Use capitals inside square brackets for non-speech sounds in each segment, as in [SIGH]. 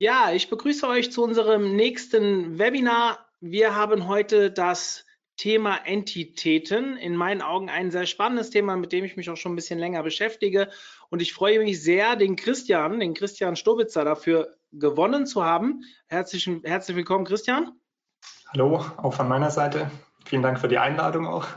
Ja, ich begrüße euch zu unserem nächsten Webinar. Wir haben heute das Thema Entitäten. In meinen Augen ein sehr spannendes Thema, mit dem ich mich auch schon ein bisschen länger beschäftige. Und ich freue mich sehr, den Christian, den Christian Stobitzer dafür gewonnen zu haben. Herzlich, herzlich willkommen, Christian. Hallo, auch von meiner Seite. Vielen Dank für die Einladung auch.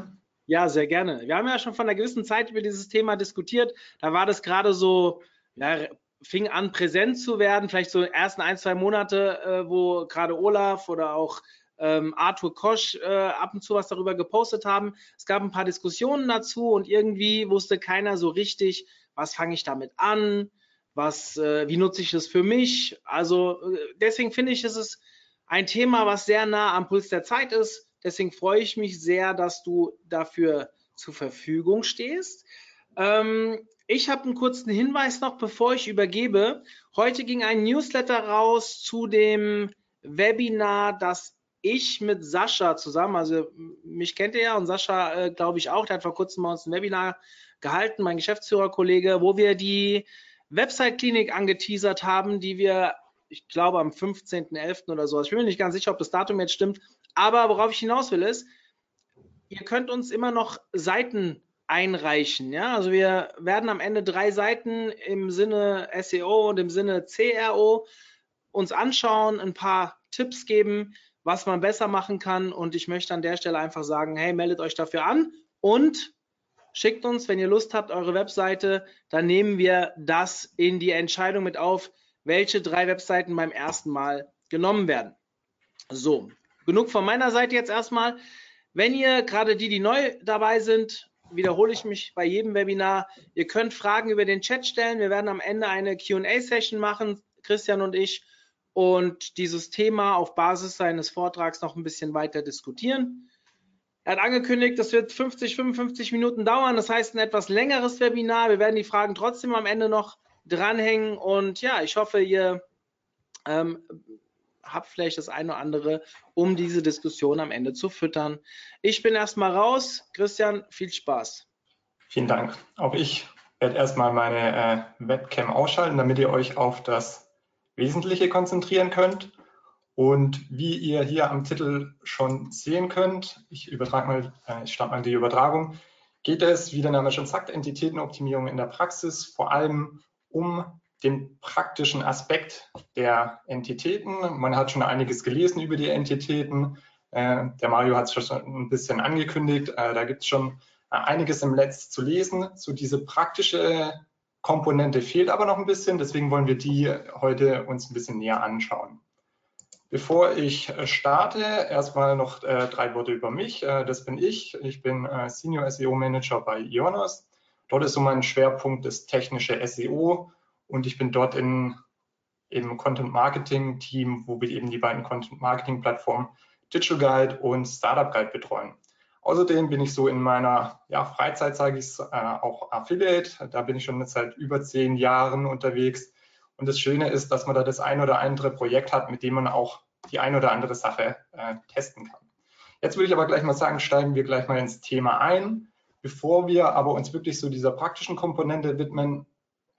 Ja, sehr gerne. Wir haben ja schon von einer gewissen Zeit über dieses Thema diskutiert. Da war das gerade so ja, fing an, präsent zu werden, vielleicht so ersten ein, zwei Monate, äh, wo gerade Olaf oder auch ähm, Arthur Kosch äh, ab und zu was darüber gepostet haben. Es gab ein paar Diskussionen dazu und irgendwie wusste keiner so richtig, was fange ich damit an, was, äh, wie nutze ich das für mich. Also äh, deswegen finde ich, es ist ein Thema, was sehr nah am Puls der Zeit ist. Deswegen freue ich mich sehr, dass du dafür zur Verfügung stehst. Ähm, ich habe einen kurzen Hinweis noch, bevor ich übergebe. Heute ging ein Newsletter raus zu dem Webinar, das ich mit Sascha zusammen, also mich kennt ihr ja und Sascha äh, glaube ich auch, der hat vor kurzem bei uns ein Webinar gehalten, mein Geschäftsführerkollege, wo wir die Website-Klinik angeteasert haben, die wir, ich glaube, am 15.11. oder so, ich bin mir nicht ganz sicher, ob das Datum jetzt stimmt, aber worauf ich hinaus will ist, ihr könnt uns immer noch Seiten einreichen. Ja, also wir werden am Ende drei Seiten im Sinne SEO und im Sinne CRO uns anschauen, ein paar Tipps geben, was man besser machen kann. Und ich möchte an der Stelle einfach sagen, hey, meldet euch dafür an und schickt uns, wenn ihr Lust habt, eure Webseite. Dann nehmen wir das in die Entscheidung mit auf, welche drei Webseiten beim ersten Mal genommen werden. So, genug von meiner Seite jetzt erstmal. Wenn ihr gerade die, die neu dabei sind, wiederhole ich mich bei jedem Webinar. Ihr könnt Fragen über den Chat stellen. Wir werden am Ende eine QA-Session machen, Christian und ich, und dieses Thema auf Basis seines Vortrags noch ein bisschen weiter diskutieren. Er hat angekündigt, das wird 50, 55 Minuten dauern. Das heißt, ein etwas längeres Webinar. Wir werden die Fragen trotzdem am Ende noch dranhängen. Und ja, ich hoffe, ihr ähm, habe vielleicht das eine oder andere, um diese Diskussion am Ende zu füttern. Ich bin erstmal raus. Christian, viel Spaß. Vielen Dank. Auch ich werde erstmal meine äh, Webcam ausschalten, damit ihr euch auf das Wesentliche konzentrieren könnt. Und wie ihr hier am Titel schon sehen könnt, ich übertrage mal, äh, ich starte mal die Übertragung, geht es, wie der Name schon sagt, Entitätenoptimierung in der Praxis, vor allem um den praktischen Aspekt der Entitäten. Man hat schon einiges gelesen über die Entitäten. Äh, der Mario hat es schon ein bisschen angekündigt. Äh, da gibt es schon äh, einiges im Netz zu lesen. So diese praktische Komponente fehlt aber noch ein bisschen. Deswegen wollen wir die heute uns ein bisschen näher anschauen. Bevor ich starte, erstmal noch drei Worte über mich. das bin ich. Ich bin Senior SEO Manager bei Ionos. Dort ist so mein Schwerpunkt das technische SEO und ich bin dort in, im Content Marketing Team, wo wir eben die beiden Content Marketing Plattformen Digital Guide und Startup Guide betreuen. Außerdem bin ich so in meiner ja, Freizeit, sage ich äh, auch Affiliate. Da bin ich schon seit über zehn Jahren unterwegs. Und das Schöne ist, dass man da das ein oder andere Projekt hat, mit dem man auch die ein oder andere Sache äh, testen kann. Jetzt würde ich aber gleich mal sagen, steigen wir gleich mal ins Thema ein. Bevor wir aber uns wirklich so dieser praktischen Komponente widmen,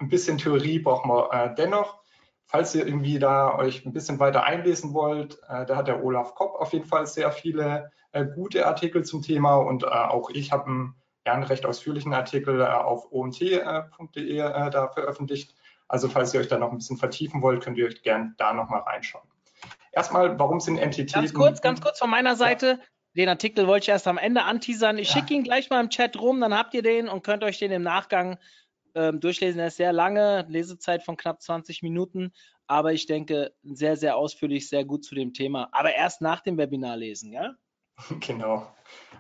ein bisschen Theorie brauchen wir äh, dennoch. Falls ihr irgendwie da euch ein bisschen weiter einlesen wollt, äh, da hat der Olaf Kopp auf jeden Fall sehr viele äh, gute Artikel zum Thema und äh, auch ich habe einen, ja, einen recht ausführlichen Artikel äh, auf omt.de äh, da veröffentlicht. Also falls ihr euch da noch ein bisschen vertiefen wollt, könnt ihr euch gerne da nochmal reinschauen. Erstmal, warum sind Entitäten... Ganz kurz, ganz kurz von meiner Seite. Ja. Den Artikel wollte ich erst am Ende anteasern. Ich ja. schicke ihn gleich mal im Chat rum, dann habt ihr den und könnt euch den im Nachgang ähm, durchlesen. Er ist sehr lange, Lesezeit von knapp 20 Minuten, aber ich denke sehr, sehr ausführlich, sehr gut zu dem Thema. Aber erst nach dem Webinar lesen, ja? [LAUGHS] Genau.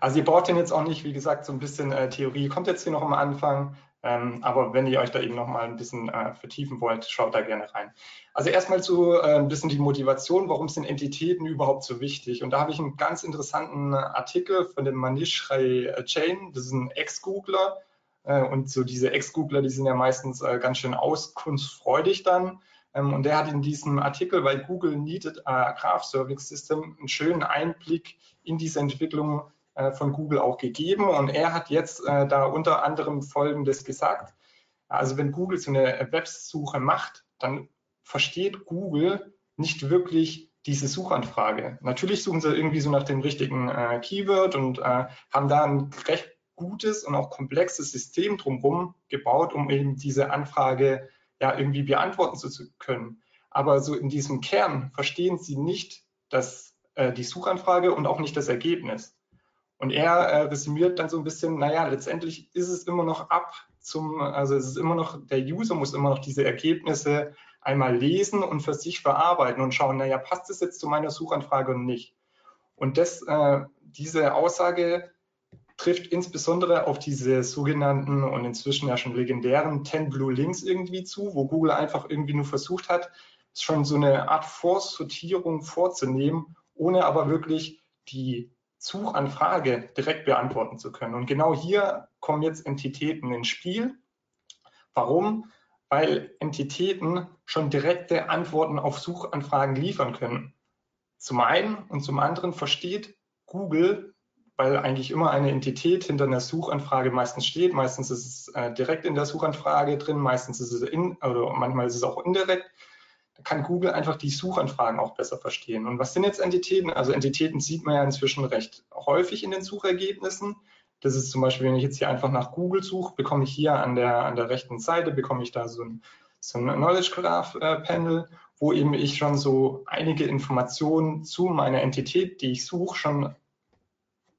Also ihr braucht den jetzt auch nicht, wie gesagt, so ein bisschen äh, Theorie kommt jetzt hier noch am Anfang. Ähm, aber wenn ihr euch da eben noch mal ein bisschen äh, vertiefen wollt, schaut da gerne rein. Also erstmal zu äh, ein bisschen die Motivation, warum sind Entitäten überhaupt so wichtig? Und da habe ich einen ganz interessanten Artikel von dem Manish Ray Chain, das ist ein Ex-Googler. Äh, und so diese Ex-Googler, die sind ja meistens äh, ganz schön auskunftsfreudig dann. Ähm, und der hat in diesem Artikel bei Google Needed a Graph Service System einen schönen Einblick in diese Entwicklung äh, von Google auch gegeben. Und er hat jetzt da unter anderem Folgendes gesagt. Also wenn Google so eine Websuche macht, dann versteht Google nicht wirklich diese Suchanfrage. Natürlich suchen sie irgendwie so nach dem richtigen äh, Keyword und äh, haben da ein recht gutes und auch komplexes System drumherum gebaut, um eben diese Anfrage ja irgendwie beantworten zu können. Aber so in diesem Kern verstehen sie nicht das, äh, die Suchanfrage und auch nicht das Ergebnis. Und er äh, resümiert dann so ein bisschen, naja, letztendlich ist es immer noch ab zum, also es ist immer noch, der User muss immer noch diese Ergebnisse einmal lesen und für sich verarbeiten und schauen, naja, passt es jetzt zu meiner Suchanfrage und nicht. Und das, äh, diese Aussage trifft insbesondere auf diese sogenannten und inzwischen ja schon legendären 10 Blue Links irgendwie zu, wo Google einfach irgendwie nur versucht hat, schon so eine Art Vorsortierung vorzunehmen, ohne aber wirklich die Suchanfrage direkt beantworten zu können. Und genau hier kommen jetzt Entitäten ins Spiel. Warum? Weil Entitäten schon direkte Antworten auf Suchanfragen liefern können. Zum einen und zum anderen versteht Google, weil eigentlich immer eine Entität hinter einer Suchanfrage meistens steht. Meistens ist es äh, direkt in der Suchanfrage drin, meistens ist es in, oder manchmal ist es auch indirekt kann Google einfach die Suchanfragen auch besser verstehen. Und was sind jetzt Entitäten? Also Entitäten sieht man ja inzwischen recht häufig in den Suchergebnissen. Das ist zum Beispiel, wenn ich jetzt hier einfach nach Google suche, bekomme ich hier an der, an der rechten Seite, bekomme ich da so ein, so ein Knowledge Graph äh, Panel, wo eben ich schon so einige Informationen zu meiner Entität, die ich suche, schon,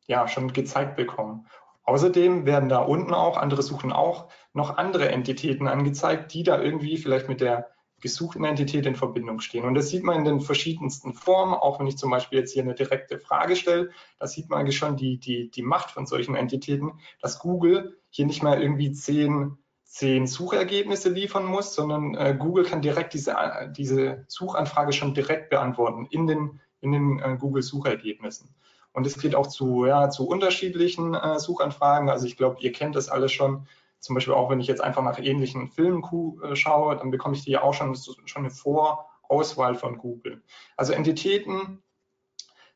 ja, schon gezeigt bekomme. Außerdem werden da unten auch, andere suchen auch, noch andere Entitäten angezeigt, die da irgendwie vielleicht mit der gesuchten Entität in Verbindung stehen. Und das sieht man in den verschiedensten Formen, auch wenn ich zum Beispiel jetzt hier eine direkte Frage stelle, da sieht man eigentlich schon die, die, die Macht von solchen Entitäten, dass Google hier nicht mehr irgendwie zehn, zehn Suchergebnisse liefern muss, sondern äh, Google kann direkt diese, diese Suchanfrage schon direkt beantworten in den, in den äh, Google-Suchergebnissen. Und es geht auch zu, ja, zu unterschiedlichen äh, Suchanfragen. Also ich glaube, ihr kennt das alles schon zum Beispiel auch, wenn ich jetzt einfach nach ähnlichen Filmen äh, schaue, dann bekomme ich die ja auch schon, schon eine Vorauswahl von Google. Also Entitäten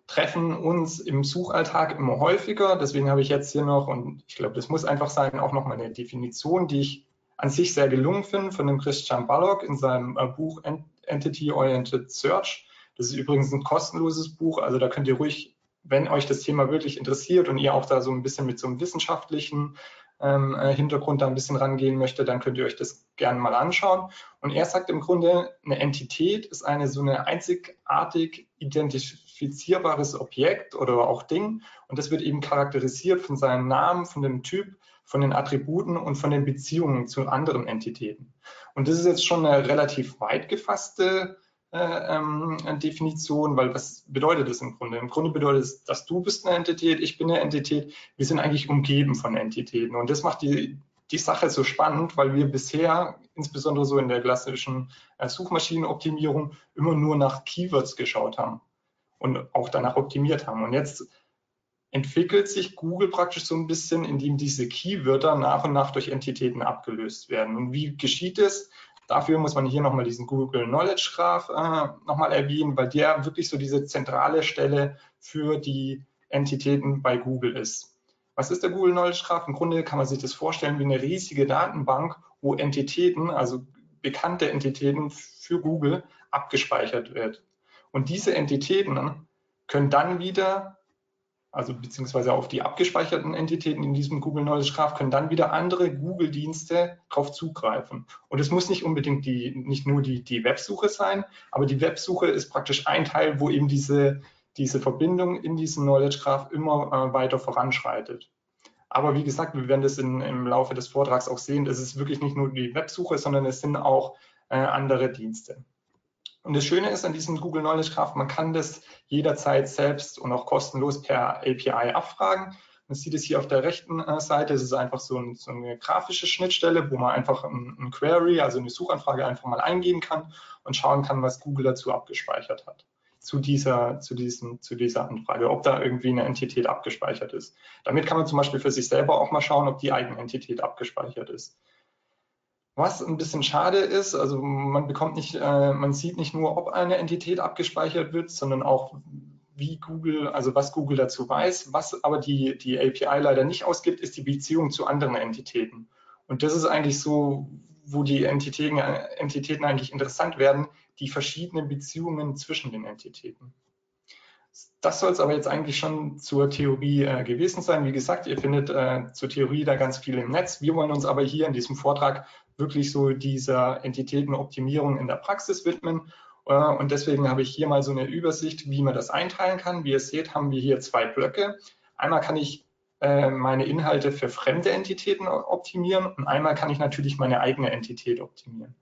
treffen uns im Suchalltag immer häufiger. Deswegen habe ich jetzt hier noch, und ich glaube, das muss einfach sein, auch noch mal eine Definition, die ich an sich sehr gelungen finde, von dem Christian Ballock in seinem äh, Buch Entity Oriented Search. Das ist übrigens ein kostenloses Buch, also da könnt ihr ruhig, wenn euch das Thema wirklich interessiert und ihr auch da so ein bisschen mit so einem wissenschaftlichen ähm, äh, Hintergrund da ein bisschen rangehen möchte, dann könnt ihr euch das gerne mal anschauen. Und er sagt im Grunde, eine Entität ist eine so eine einzigartig identifizierbares Objekt oder auch Ding. Und das wird eben charakterisiert von seinem Namen, von dem Typ, von den Attributen und von den Beziehungen zu anderen Entitäten. Und das ist jetzt schon eine relativ weit gefasste ähm, Definition, weil was bedeutet das im Grunde? Im Grunde bedeutet es, dass du bist eine Entität, ich bin eine Entität, wir sind eigentlich umgeben von Entitäten und das macht die, die Sache so spannend, weil wir bisher, insbesondere so in der klassischen äh, Suchmaschinenoptimierung, immer nur nach Keywords geschaut haben und auch danach optimiert haben. Und jetzt entwickelt sich Google praktisch so ein bisschen, indem diese Keywörter nach und nach durch Entitäten abgelöst werden. Und wie geschieht es? Dafür muss man hier nochmal diesen Google Knowledge Graph äh, nochmal erwähnen, weil der wirklich so diese zentrale Stelle für die Entitäten bei Google ist. Was ist der Google Knowledge Graph? Im Grunde kann man sich das vorstellen wie eine riesige Datenbank, wo Entitäten, also bekannte Entitäten für Google abgespeichert wird. Und diese Entitäten können dann wieder also beziehungsweise auf die abgespeicherten Entitäten in diesem Google Knowledge Graph können dann wieder andere Google-Dienste darauf zugreifen. Und es muss nicht unbedingt die, nicht nur die, die Websuche sein, aber die Websuche ist praktisch ein Teil, wo eben diese, diese Verbindung in diesem Knowledge Graph immer äh, weiter voranschreitet. Aber wie gesagt, wir werden das in, im Laufe des Vortrags auch sehen, es ist wirklich nicht nur die Websuche, sondern es sind auch äh, andere Dienste. Und das Schöne ist an diesem Google Knowledge Graph, man kann das jederzeit selbst und auch kostenlos per API abfragen. Man sieht es hier auf der rechten äh, Seite, es ist einfach so, ein, so, eine grafische Schnittstelle, wo man einfach ein, ein Query, also eine Suchanfrage einfach mal eingeben kann und schauen kann, was Google dazu abgespeichert hat zu dieser, zu, diesen, zu dieser Anfrage, ob da irgendwie eine Entität abgespeichert ist. Damit kann man zum Beispiel für sich selber auch mal schauen, ob die Eigenentität abgespeichert ist. Was ein bisschen schade ist, also man bekommt nicht, äh, man sieht nicht nur, ob eine Entität abgespeichert wird, sondern auch, wie Google, also was Google dazu weiß. Was aber die, die API leider nicht ausgibt, ist die Beziehung zu anderen Entitäten. Und das ist eigentlich so, wo die Entitäten, Entitäten eigentlich interessant werden, die verschiedenen Beziehungen zwischen den Entitäten. Das soll es aber jetzt eigentlich schon zur Theorie äh, gewesen sein. Wie gesagt, ihr findet äh, zur Theorie da ganz viel im Netz. Wir wollen uns aber hier in diesem Vortrag wirklich so dieser Entitätenoptimierung in der Praxis widmen. Äh, und deswegen habe ich hier mal so eine Übersicht, wie man das einteilen kann. Wie ihr seht, haben wir hier zwei Blöcke. Einmal kann ich äh, meine Inhalte für fremde Entitäten optimieren und einmal kann ich natürlich meine eigene Entität optimieren.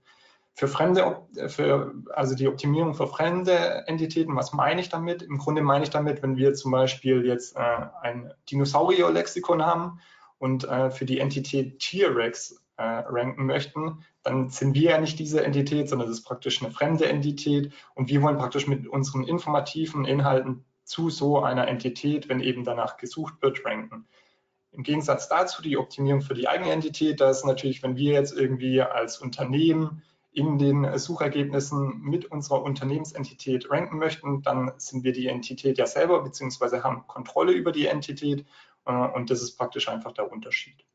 Für fremde, für, also die Optimierung für fremde Entitäten, was meine ich damit? Im Grunde meine ich damit, wenn wir zum Beispiel jetzt äh, ein Dinosaurier-Lexikon haben und äh, für die Entität T-Rex äh, ranken möchten, dann sind wir ja nicht diese Entität, sondern es ist praktisch eine fremde Entität und wir wollen praktisch mit unseren informativen Inhalten zu so einer Entität, wenn eben danach gesucht wird, ranken. Im Gegensatz dazu die Optimierung für die eigene Entität, da ist natürlich, wenn wir jetzt irgendwie als Unternehmen in den Suchergebnissen mit unserer Unternehmensentität ranken möchten, dann sind wir die Entität ja selber beziehungsweise haben Kontrolle über die Entität äh, und das ist praktisch einfach der Unterschied.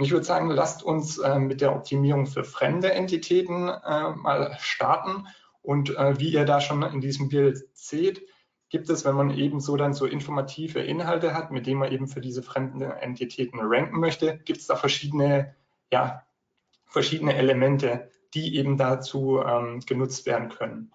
Ich würde sagen, lasst uns äh, mit der Optimierung für fremde Entitäten äh, mal starten und wie ihr da schon in diesem Bild seht, gibt es, wenn man eben so dann so informative Inhalte hat, mit denen man eben für diese fremden Entitäten ranken möchte, gibt es da verschiedene, ja, verschiedene Elemente, die eben dazu ähm, genutzt werden können.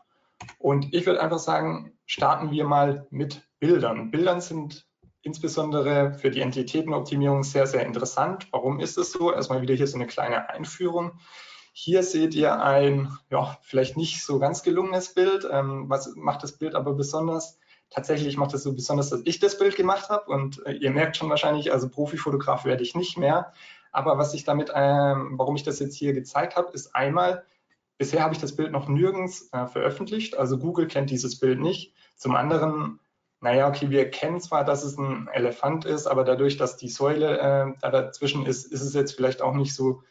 Und ich würde einfach sagen, starten wir mal mit Bildern. Bildern sind insbesondere für die Entitätenoptimierung sehr, sehr interessant. Warum ist es so? Erstmal wieder hier so eine kleine Einführung. Hier seht ihr ein, ja, vielleicht nicht so ganz gelungenes Bild. Ähm, was macht das Bild aber besonders? Tatsächlich macht es so besonders, dass ich das Bild gemacht habe und äh, ihr merkt schon wahrscheinlich, also Profifotograf werde ich nicht mehr. Aber was ich damit, ähm, warum ich das jetzt hier gezeigt habe, ist einmal, bisher habe ich das Bild noch nirgends äh, veröffentlicht, also Google kennt dieses Bild nicht. Zum anderen, naja, okay, wir kennen zwar, dass es ein Elefant ist, aber dadurch, dass die Säule äh, da dazwischen ist, ist es jetzt vielleicht auch nicht so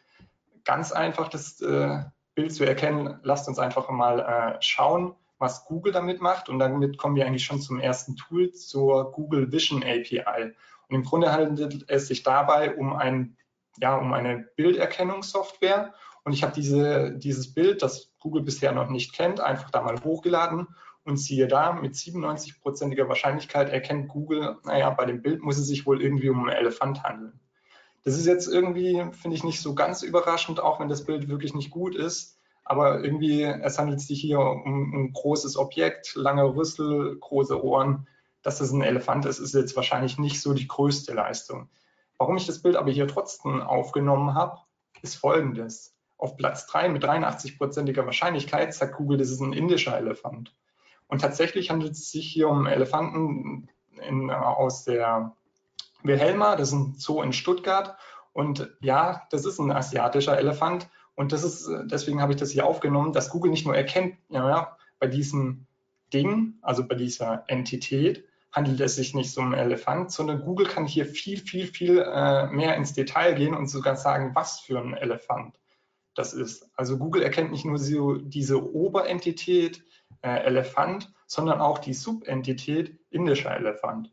ganz einfach, das äh, Bild zu erkennen. Lasst uns einfach mal äh, schauen, was Google damit macht. Und damit kommen wir eigentlich schon zum ersten Tool, zur Google Vision API. Und im Grunde handelt es sich dabei um ein ja, um eine Bilderkennungssoftware. Und ich habe diese, dieses Bild, das Google bisher noch nicht kennt, einfach da mal hochgeladen und siehe da, mit 97-prozentiger Wahrscheinlichkeit erkennt Google, naja, bei dem Bild muss es sich wohl irgendwie um einen Elefant handeln. Das ist jetzt irgendwie, finde ich, nicht so ganz überraschend, auch wenn das Bild wirklich nicht gut ist. Aber irgendwie, es handelt sich hier um ein großes Objekt, lange Rüssel, große Ohren. Dass das ein Elefant ist, ist jetzt wahrscheinlich nicht so die größte Leistung. Warum ich das Bild aber hier trotzdem aufgenommen habe, ist folgendes. Auf Platz 3 mit 83-prozentiger Wahrscheinlichkeit sagt Google, das ist ein indischer Elefant. Und tatsächlich handelt es sich hier um Elefanten in, aus der Wilhelma, das ist ein Zoo in Stuttgart. Und ja, das ist ein asiatischer Elefant. Und das ist, deswegen habe ich das hier aufgenommen, dass Google nicht nur erkennt, ja, bei diesem Ding, also bei dieser Entität, handelt es sich nicht um einen Elefant, sondern Google kann hier viel, viel, viel äh, mehr ins Detail gehen und sogar sagen, was für ein Elefant das ist. Also Google erkennt nicht nur so diese Oberentität äh, Elefant, sondern auch die Subentität indischer Elefant.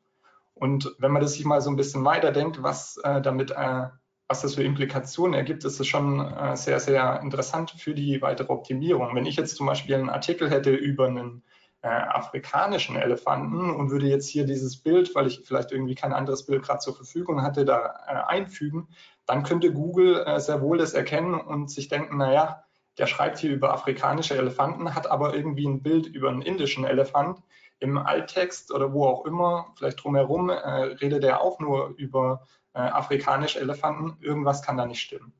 Und wenn man das sich mal so ein bisschen weiterdenkt, was äh, damit, äh, was das für Implikationen ergibt, ist es schon äh, sehr, sehr interessant für die weitere Optimierung. Wenn ich jetzt zum Beispiel einen Artikel hätte über einen äh, afrikanischen Elefanten und würde jetzt hier dieses Bild, weil ich vielleicht irgendwie kein anderes Bild gerade zur Verfügung hatte, da äh, einfügen, dann könnte Google sehr wohl das erkennen und sich denken, naja, der schreibt hier über afrikanische Elefanten, hat aber irgendwie ein Bild über einen indischen Elefant. Im Alttext oder wo auch immer, vielleicht drumherum, äh, redet er auch nur über äh, afrikanische Elefanten. Irgendwas kann da nicht stimmen.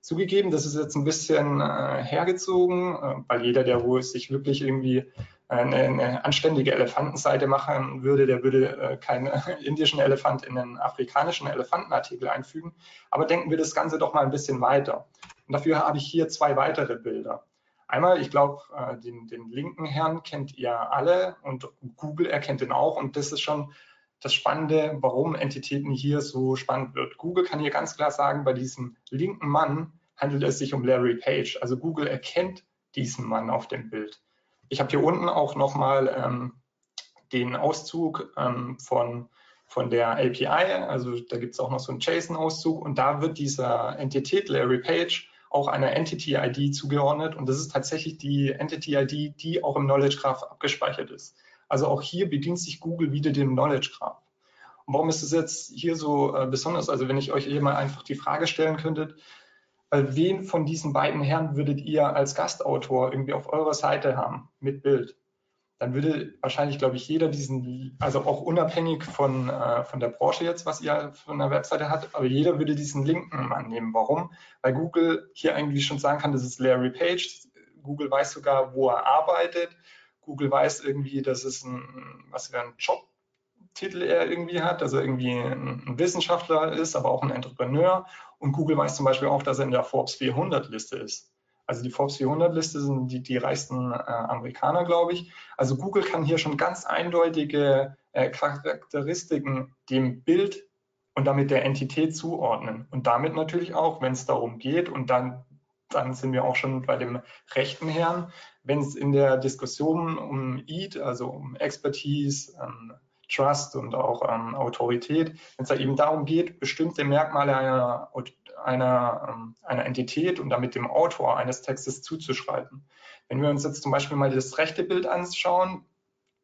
Zugegeben, das ist jetzt ein bisschen äh, hergezogen, äh, weil jeder, der wohl sich wirklich irgendwie eine, eine anständige Elefantenseite machen würde, der würde äh, keinen [LAUGHS] indischen Elefant in einen afrikanischen Elefantenartikel einfügen. Aber denken wir das Ganze doch mal ein bisschen weiter. Und dafür habe ich hier zwei weitere Bilder. Einmal, ich glaube, äh, den, den linken Herrn kennt ihr alle und Google erkennt ihn auch. Und das ist schon das Spannende, warum Entitäten hier so spannend wird. Google kann hier ganz klar sagen, bei diesem linken Mann handelt es sich um Larry Page. Also Google erkennt diesen Mann auf dem Bild. Ich habe hier unten auch nochmal ähm, den Auszug ähm, von, von der API, also da gibt es auch noch so einen JSON-Auszug und da wird dieser Entität Larry Page auch einer Entity-ID zugeordnet und das ist tatsächlich die Entity-ID, die auch im Knowledge Graph abgespeichert ist. Also auch hier bedient sich Google wieder dem Knowledge Graph. Und warum ist das jetzt hier so äh, besonders? Also wenn ich euch hier mal einfach die Frage stellen könntet, weil wen von diesen beiden Herren würdet ihr als Gastautor irgendwie auf eurer Seite haben mit Bild? Dann würde wahrscheinlich, glaube ich, jeder diesen, also auch unabhängig von, äh, von der Branche jetzt, was ihr von der Webseite hat, aber jeder würde diesen linken annehmen. Warum? Weil Google hier eigentlich schon sagen kann, das ist Larry Page. Google weiß sogar, wo er arbeitet. Google weiß irgendwie, dass es ein, was für ein Job Titel er irgendwie hat, dass er irgendwie ein Wissenschaftler ist, aber auch ein Entrepreneur. Und Google weiß zum Beispiel auch, dass er in der Forbes 400 Liste ist. Also die Forbes 400 Liste sind die, die reichsten äh, Amerikaner, glaube ich. Also Google kann hier schon ganz eindeutige äh, Charakteristiken dem Bild und damit der Entität zuordnen. Und damit natürlich auch, wenn es darum geht, und dann, dann sind wir auch schon bei dem rechten Herrn, wenn es in der Diskussion um EAT, also um Expertise, ähm, Trust und auch ähm, Autorität, wenn es da eben darum geht, bestimmte Merkmale einer, einer, ähm, einer Entität und damit dem Autor eines Textes zuzuschreiben. Wenn wir uns jetzt zum Beispiel mal das rechte Bild anschauen,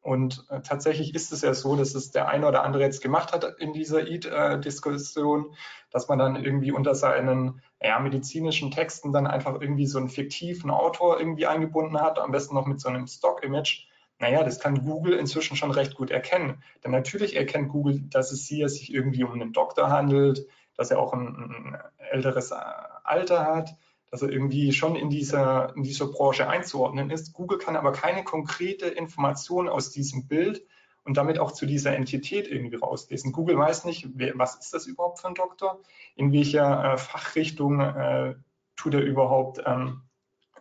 und äh, tatsächlich ist es ja so, dass es der eine oder andere jetzt gemacht hat in dieser EAT-Diskussion, dass man dann irgendwie unter seinen ja, medizinischen Texten dann einfach irgendwie so einen fiktiven Autor irgendwie eingebunden hat, am besten noch mit so einem Stock-Image naja, das kann Google inzwischen schon recht gut erkennen. Denn natürlich erkennt Google, dass es hier sich irgendwie um einen Doktor handelt, dass er auch ein, ein älteres Alter hat, dass er irgendwie schon in dieser, in dieser Branche einzuordnen ist. Google kann aber keine konkrete Information aus diesem Bild und damit auch zu dieser Entität irgendwie rauslesen. Google weiß nicht, wer, was ist das überhaupt für ein Doktor, in welcher äh, Fachrichtung äh, tut er überhaupt, ähm,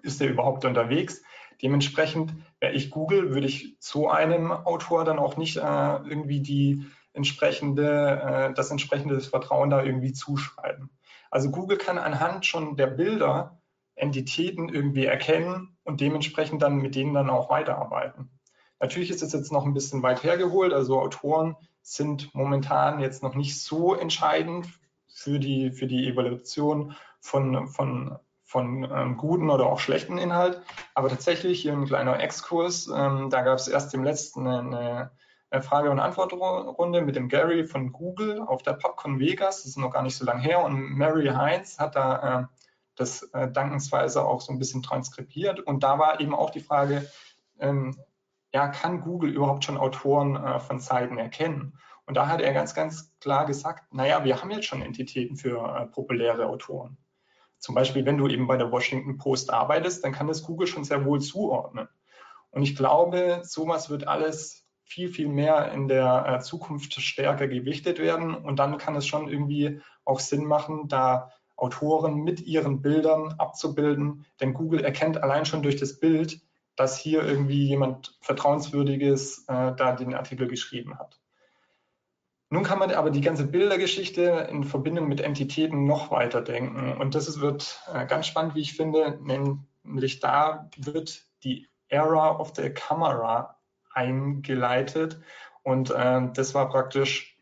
ist er überhaupt unterwegs. Dementsprechend, wäre ich Google, würde ich so einem Autor dann auch nicht äh, irgendwie die entsprechende, äh, das entsprechende Vertrauen da irgendwie zuschreiben. Also Google kann anhand schon der Bilder Entitäten irgendwie erkennen und dementsprechend dann mit denen dann auch weiterarbeiten. Natürlich ist es jetzt noch ein bisschen weit hergeholt, also Autoren sind momentan jetzt noch nicht so entscheidend für die, für die Evaluation von, von von ähm, guten oder auch schlechten Inhalt. Aber tatsächlich hier ein kleiner Exkurs. Ähm, da gab es erst im letzten eine, Frage- und Antwortrunde mit dem Gary von Google auf der PubCon Vegas. Das ist noch gar nicht so lange her. Und Mary Heinz hat da äh, das äh, dankensweise auch so ein bisschen transkribiert. Und da war eben auch die Frage, ähm, ja, kann Google überhaupt schon Autoren äh, von Seiten erkennen? Und da hat er ganz, ganz klar gesagt, naja, wir haben jetzt schon Entitäten für äh, populäre Autoren. Zum Beispiel, wenn du eben bei der Washington Post arbeitest, dann kann das Google schon sehr wohl zuordnen. Und ich glaube, sowas wird alles viel, viel mehr in der äh, Zukunft stärker gewichtet werden. Und dann kann es schon irgendwie auch Sinn machen, da Autoren mit ihren Bildern abzubilden. Denn Google erkennt allein schon durch das Bild, dass hier irgendwie jemand Vertrauenswürdiges äh, da den Artikel geschrieben hat. Nun kann man aber die ganze Bildergeschichte in Verbindung mit Entitäten noch weiter denken. Und das wird äh, ganz spannend, wie ich finde, nämlich da wird die Era of the Camera eingeleitet. Und äh, das war praktisch,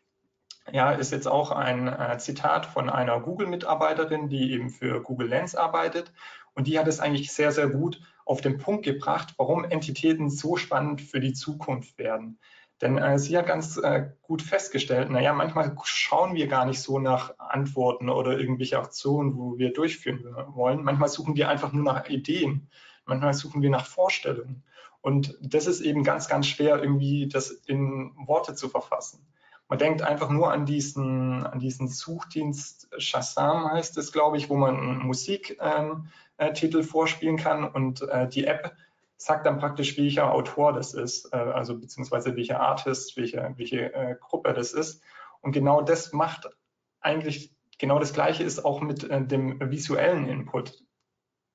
ja, ist jetzt auch ein äh, Zitat von einer Google-Mitarbeiterin, die eben für Google Lens arbeitet. Und die hat es eigentlich sehr, sehr gut auf den Punkt gebracht, warum Entitäten so spannend für die Zukunft werden. Denn äh, sie hat ganz äh, gut festgestellt, naja, manchmal schauen wir gar nicht so nach Antworten oder irgendwelche Aktionen, wo wir durchführen wollen. Manchmal suchen wir einfach nur nach Ideen. Manchmal suchen wir nach Vorstellungen. Und das ist eben ganz, ganz schwer, irgendwie das in Worte zu verfassen. Man denkt einfach nur an diesen, an diesen Suchdienst Shazam heißt es, glaube ich, wo man Musiktitel ähm, äh, vorspielen kann und äh, die App sagt dann praktisch, welcher Autor das ist, äh, also beziehungsweise welcher Artist, welche, welche äh, Gruppe das ist. Und genau das macht eigentlich, genau das Gleiche ist auch mit äh, dem visuellen Input.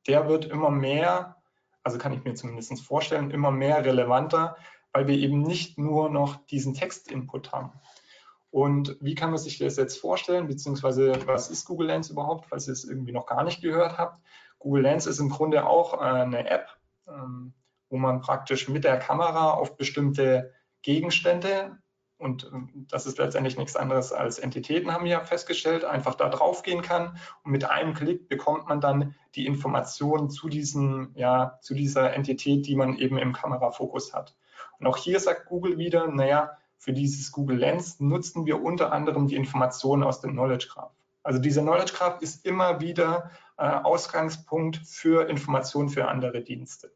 Der wird immer mehr, also kann ich mir zumindest vorstellen, immer mehr relevanter, weil wir eben nicht nur noch diesen Textinput haben. Und wie kann man sich das jetzt vorstellen, beziehungsweise was ist Google Lens überhaupt, falls ihr es irgendwie noch gar nicht gehört habt? Google Lens ist im Grunde auch eine App, ähm, wo man praktisch mit der Kamera auf bestimmte Gegenstände und ähm, das ist letztendlich nichts anderes als Entitäten, haben wir ja festgestellt, einfach da drauf gehen kann und mit einem Klick bekommt man dann die Informationen zu, ja, zu dieser Entität, die man eben im Kamerafokus hat. Und auch hier sagt Google wieder, naja, für dieses Google Lens nutzen wir unter anderem die Informationen aus dem Knowledge Graph. Also dieser Knowledge Graph ist immer wieder äh, Ausgangspunkt für Informationen für andere Dienste.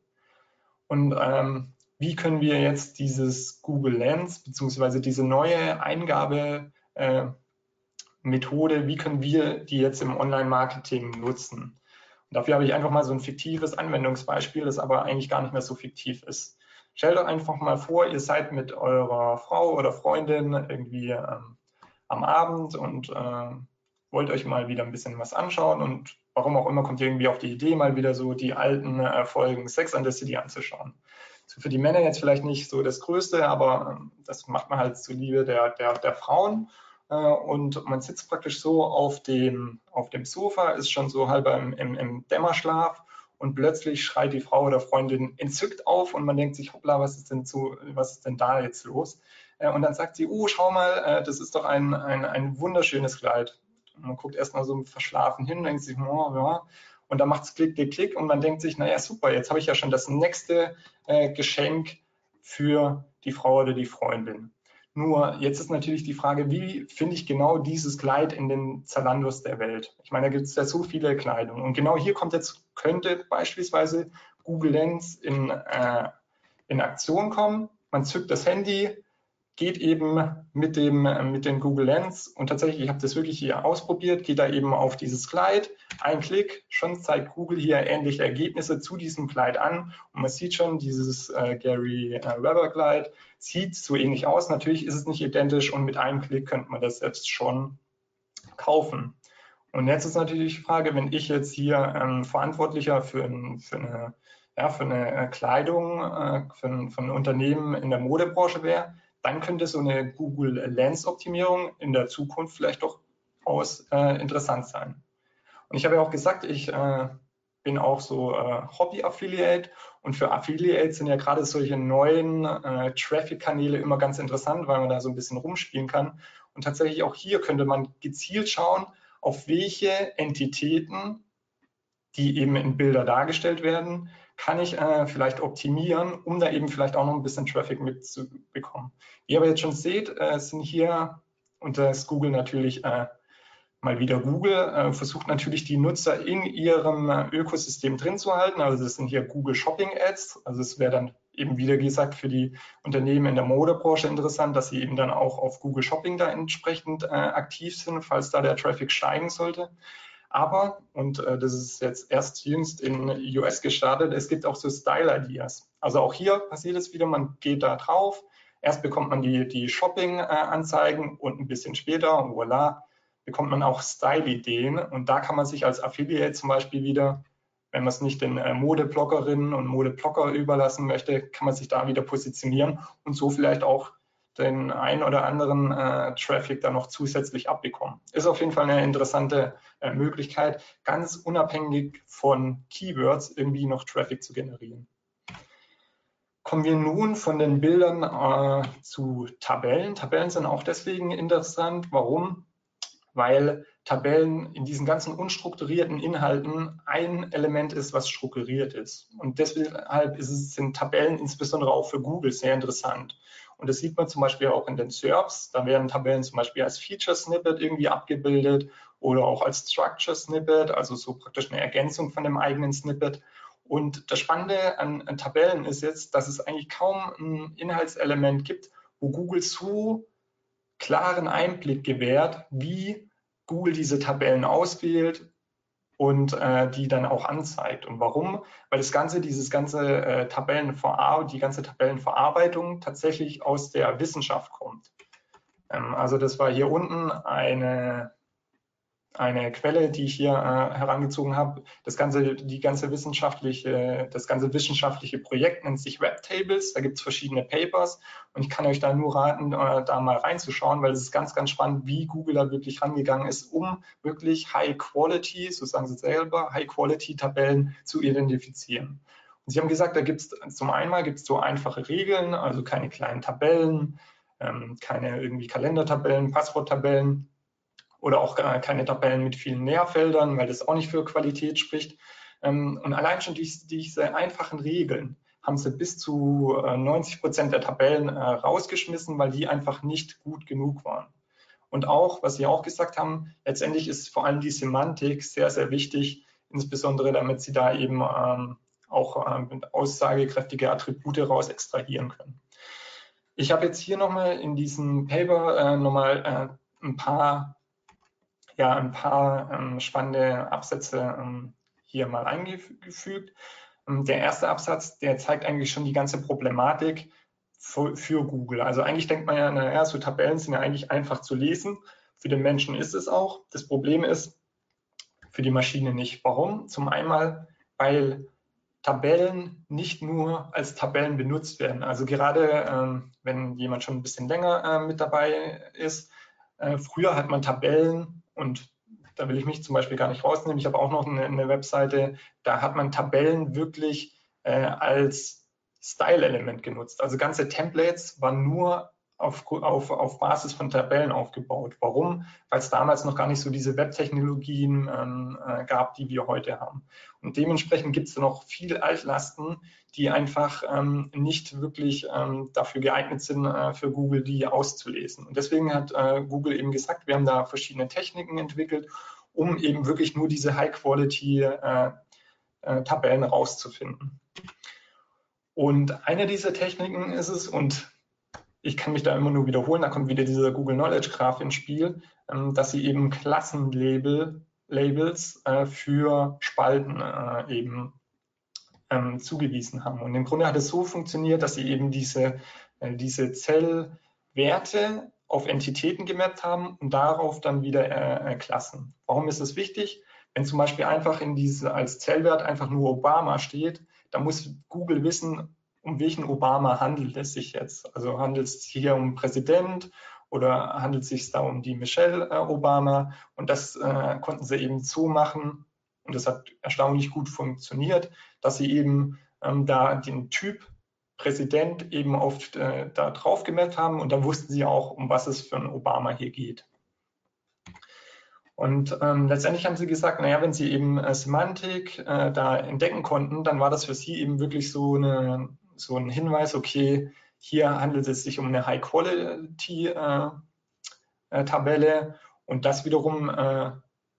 Und ähm, wie können wir jetzt dieses Google Lens beziehungsweise diese neue Eingabemethode, äh, wie können wir die jetzt im Online-Marketing nutzen? Und dafür habe ich einfach mal so ein fiktives Anwendungsbeispiel, das aber eigentlich gar nicht mehr so fiktiv ist. Stellt euch einfach mal vor, ihr seid mit eurer Frau oder Freundin irgendwie ähm, am Abend und äh, wollt euch mal wieder ein bisschen was anschauen und warum auch immer kommt ihr irgendwie auf die Idee, mal wieder so die alten äh, Folgen Sex and the City anzuschauen. Für die Männer jetzt vielleicht nicht so das Größte, aber ähm, das macht man halt zuliebe der, der, der Frauen. Äh, und man sitzt praktisch so auf dem, auf dem Sofa, ist schon so halb im, im, im Dämmerschlaf und plötzlich schreit die Frau oder Freundin entzückt auf und man denkt sich, hoppla, was ist denn, zu, was ist denn da jetzt los? Äh, und dann sagt sie, oh, schau mal, äh, das ist doch ein, ein, ein wunderschönes Kleid. Und man guckt erstmal so verschlafen hin, denkt sich, oh, ja. Und dann macht es Klick, Klick, Klick und man denkt sich, naja, super, jetzt habe ich ja schon das nächste äh, Geschenk für die Frau oder die Freundin. Nur jetzt ist natürlich die Frage, wie finde ich genau dieses Kleid in den Zalandos der Welt? Ich meine, da gibt es ja so viele Kleidung. Und genau hier kommt jetzt, könnte beispielsweise Google Lens in, äh, in Aktion kommen. Man zückt das Handy, geht eben mit dem mit den Google Lens und tatsächlich, ich habe das wirklich hier ausprobiert, geht da eben auf dieses Kleid, ein Klick, schon zeigt Google hier ähnliche Ergebnisse zu diesem Kleid an und man sieht schon dieses äh, Gary äh, Weber Kleid sieht so ähnlich aus. Natürlich ist es nicht identisch und mit einem Klick könnte man das jetzt schon kaufen. Und jetzt ist natürlich die Frage, wenn ich jetzt hier ähm, Verantwortlicher für, ein, für eine ja, für eine äh, Kleidung äh, für ein, für Unternehmen in der Modebranche wäre, dann könnte so eine Google Lens Optimierung in der Zukunft vielleicht doch aus äh, interessant sein. Und ich habe ja auch gesagt, ich äh, bin auch so äh, Hobby-Affiliate und für Affiliates sind ja gerade solche neuen äh, Traffic-Kanäle immer ganz interessant, weil man da so ein bisschen rumspielen kann. Und tatsächlich auch hier könnte man gezielt schauen, auf welche Entitäten, die eben in Bilder dargestellt werden, kann ich äh, vielleicht optimieren, um da eben vielleicht auch noch ein bisschen Traffic mitzubekommen. Wie ihr aber jetzt schon seht, äh, sind hier, und da ist Google natürlich äh, mal wieder Google, äh, versucht natürlich die Nutzer in ihrem äh, Ökosystem drin zu halten. Also das sind hier Google Shopping Ads. Also es wäre dann eben wieder gesagt für die Unternehmen in der Modebranche interessant, dass sie eben dann auch auf Google Shopping da entsprechend äh, aktiv sind, falls da der Traffic steigen sollte. Aber, und äh, das ist jetzt erst jüngst in US gestartet, es gibt auch so Style-Ideas. Also auch hier passiert es wieder, man geht da drauf, erst bekommt man die, die Shopping-Anzeigen und ein bisschen später, voilà, bekommt man auch Style-Ideen. Und da kann man sich als Affiliate zum Beispiel wieder, wenn man es nicht den äh, Modebloggerinnen und Modeblocker überlassen möchte, kann man sich da wieder positionieren und so vielleicht auch den ein oder anderen äh, Traffic da noch zusätzlich abbekommen. Ist auf jeden Fall eine interessante äh, Möglichkeit, ganz unabhängig von Keywords irgendwie noch Traffic zu generieren. Kommen wir nun von den Bildern äh, zu Tabellen. Tabellen sind auch deswegen interessant. Warum? Weil Tabellen in diesen ganzen unstrukturierten Inhalten ein Element ist, was strukturiert ist. Und deshalb ist es, sind Tabellen insbesondere auch für Google sehr interessant. Und das sieht man zum Beispiel auch in den SERPs. Da werden Tabellen zum Beispiel als Feature Snippet irgendwie abgebildet oder auch als Structure Snippet, also so praktisch eine Ergänzung von dem eigenen Snippet. Und das Spannende an, an Tabellen ist jetzt, dass es eigentlich kaum ein Inhaltselement gibt, wo Google so klaren Einblick gewährt, wie Google diese Tabellen auswählt und äh, die dann auch anzeigt. Und warum? Weil das Ganze, dieses ganze äh, Tabellenverar die ganze Tabellenverarbeitung tatsächlich aus der Wissenschaft kommt. Ähm, also das war hier unten eine eine Quelle, die ich hier äh, herangezogen habe. Das ganze, die ganze wissenschaftliche, das ganze wissenschaftliche Projekt nennt sich Webtables. Da gibt es verschiedene Papers und ich kann euch da nur raten, äh, da mal reinzuschauen, weil es ist ganz, ganz spannend, wie Google da wirklich rangegangen ist, um wirklich High Quality, so sagen sie selber, High Quality Tabellen zu identifizieren. Und sie haben gesagt, da gibt es zum einen gibt es so einfache Regeln, also keine kleinen Tabellen, ähm, keine irgendwie Kalendertabellen, Passworttabellen oder auch keine Tabellen mit vielen Nährfeldern, weil das auch nicht für Qualität spricht. Ähm, und allein schon diese einfachen Regeln haben sie bis zu 90 äh, Prozent der Tabellen äh, rausgeschmissen, weil die einfach nicht gut genug waren. Und auch, was Sie auch gesagt haben, letztendlich ist vor allem die Semantik sehr, sehr wichtig, insbesondere damit Sie da eben ähm, auch ähm, aussagekräftige Attribute raus extrahieren können. Ich habe jetzt hier nochmal in diesem Paper äh, nochmal äh, ein paar ja ein paar ähm, spannende Absätze ähm, hier mal eingefügt. Ähm, der erste Absatz, der zeigt eigentlich schon die ganze Problematik für, für Google. Also eigentlich denkt man ja, naja, so Tabellen sind ja eigentlich einfach zu lesen. Für den Menschen ist es auch. Das Problem ist, für die Maschine nicht. Warum? Zum einen, weil Tabellen nicht nur als Tabellen benutzt werden. Also gerade ähm, wenn jemand schon ein bisschen länger äh, mit dabei ist, äh, früher hat man Tabellen und da will ich mich zum Beispiel gar nicht rausnehmen. Ich habe auch noch eine, eine Webseite, da hat man Tabellen wirklich äh, als Style-Element genutzt. Also ganze Templates waren nur auf, auf, auf Basis von Tabellen aufgebaut. Warum? Weil es damals noch gar nicht so diese Webtechnologien ähm, äh, gab, die wir heute haben. Und dementsprechend gibt es noch viel Altlasten, die einfach ähm, nicht wirklich ähm, dafür geeignet sind, äh, für Google die auszulesen. Und deswegen hat äh, Google eben gesagt, wir haben da verschiedene Techniken entwickelt, um eben wirklich nur diese High-Quality-Tabellen äh, äh rauszufinden. Und eine dieser Techniken ist es, und ich kann mich da immer nur wiederholen, da kommt wieder dieser Google Knowledge Graph ins Spiel, ähm, dass sie eben Klassenlabel Labels äh, für Spalten äh, eben ähm, zugewiesen haben. Und im Grunde hat es so funktioniert, dass sie eben diese, äh, diese Zellwerte auf Entitäten gemappt haben und darauf dann wieder Klassen. Warum ist das wichtig? Wenn zum Beispiel einfach in diese als Zellwert einfach nur Obama steht, dann muss Google wissen, um welchen Obama handelt es sich jetzt? Also handelt es sich hier um Präsident oder handelt es sich da um die Michelle äh, Obama? Und das äh, konnten sie eben so machen und das hat erstaunlich gut funktioniert, dass sie eben ähm, da den Typ Präsident eben auf, äh, da drauf gemeldet haben und dann wussten sie auch, um was es für einen Obama hier geht. Und ähm, letztendlich haben sie gesagt, naja, wenn sie eben äh, Semantik äh, da entdecken konnten, dann war das für sie eben wirklich so eine, so ein Hinweis, okay, hier handelt es sich um eine High-Quality-Tabelle äh, äh, und das wiederum äh,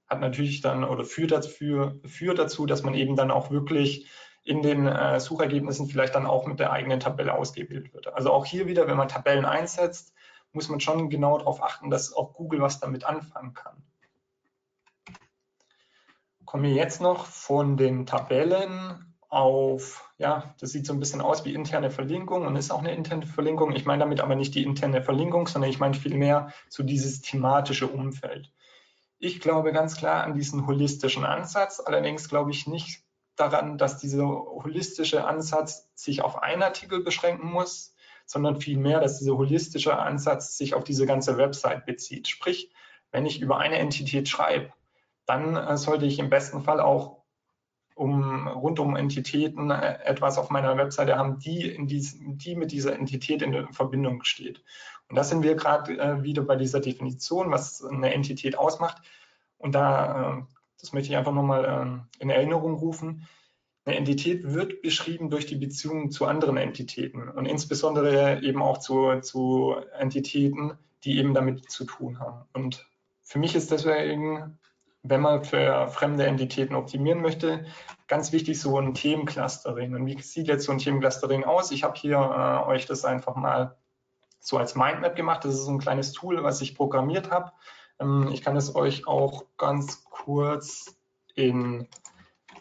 hat natürlich dann oder führt dazu, führt dazu, dass man eben dann auch wirklich in den äh, Suchergebnissen vielleicht dann auch mit der eigenen Tabelle ausgewählt wird. Also auch hier wieder, wenn man Tabellen einsetzt, muss man schon genau darauf achten, dass auch Google was damit anfangen kann. Kommen wir jetzt noch von den Tabellen auf, ja, das sieht so ein bisschen aus wie interne Verlinkung und ist auch eine interne Verlinkung. Ich meine damit aber nicht die interne Verlinkung, sondern ich meine vielmehr so dieses thematische Umfeld. Ich glaube ganz klar an diesen holistischen Ansatz, allerdings glaube ich nicht daran, dass dieser holistische Ansatz sich auf einen Artikel beschränken muss, sondern vielmehr, dass dieser holistische Ansatz sich auf diese ganze Website bezieht. Sprich, wenn ich über eine Entität schreibe, dann äh, sollte ich im besten Fall auch um rund um Entitäten äh, etwas auf meiner Webseite haben, die, in dies, die mit dieser Entität in Verbindung steht. Und da sind wir gerade äh, wieder bei dieser Definition, was eine Entität ausmacht. Und da, äh, das möchte ich einfach nochmal äh, in Erinnerung rufen, eine Entität wird beschrieben durch die Beziehung zu anderen Entitäten und insbesondere eben auch zu, zu Entitäten, die eben damit zu tun haben. Und für mich ist deswegen wenn man für fremde Entitäten optimieren möchte, ganz wichtig so ein Themenclustering. Und wie sieht jetzt so ein Themenclustering aus? Ich habe hier äh, euch das einfach mal so als Mindmap gemacht. Das ist so ein kleines Tool, was ich programmiert habe. Ähm, ich kann es euch auch ganz kurz in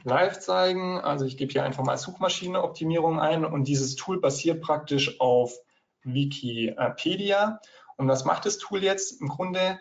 live zeigen. Also ich gebe hier einfach mal Suchmaschinenoptimierung ein und dieses Tool basiert praktisch auf Wikipedia. Und was macht das Tool jetzt? Im Grunde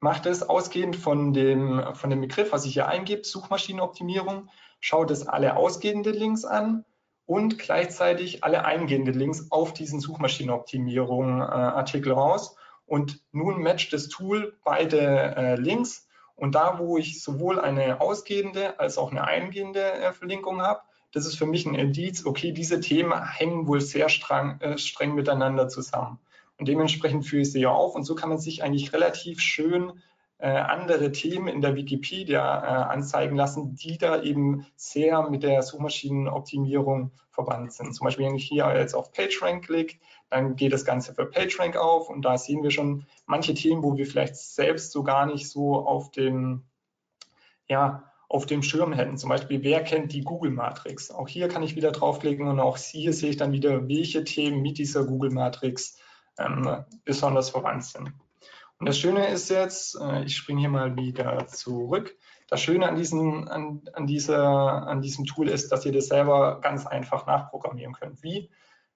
macht es ausgehend von dem, von dem Begriff, was ich hier eingebe, Suchmaschinenoptimierung, schaut es alle ausgehenden Links an und gleichzeitig alle eingehenden Links auf diesen Suchmaschinenoptimierung äh, raus. Und nun matcht das Tool beide äh, Links und da, wo ich sowohl eine ausgehende als auch eine eingehende äh, Verlinkung habe, das ist für mich ein Indiz, okay, diese Themen hängen wohl sehr streng, äh, streng miteinander zusammen. Und dementsprechend führe ich sie ja auf. Und so kann man sich eigentlich relativ schön äh, andere Themen in der Wikipedia äh, anzeigen lassen, die da eben sehr mit der Suchmaschinenoptimierung verbannt sind. Zum Beispiel, wenn ich hier jetzt auf PageRank klicke, dann geht das Ganze für PageRank auf und da sehen wir schon manche Themen, wo wir vielleicht selbst so gar nicht so auf dem, ja, auf dem Schirm hätten. Zum Beispiel, wer kennt die Google-Matrix? Auch hier kann ich wieder draufklicken und auch hier sehe ich dann wieder, welche Themen mit dieser Google-Matrix ähm, besonders verwandt sind. Und das Schöne ist jetzt, äh, ich springe hier mal wieder zurück. Das Schöne an diesem, an, an, dieser, an diesem Tool ist, dass ihr das selber ganz einfach nachprogrammieren könnt. Wie?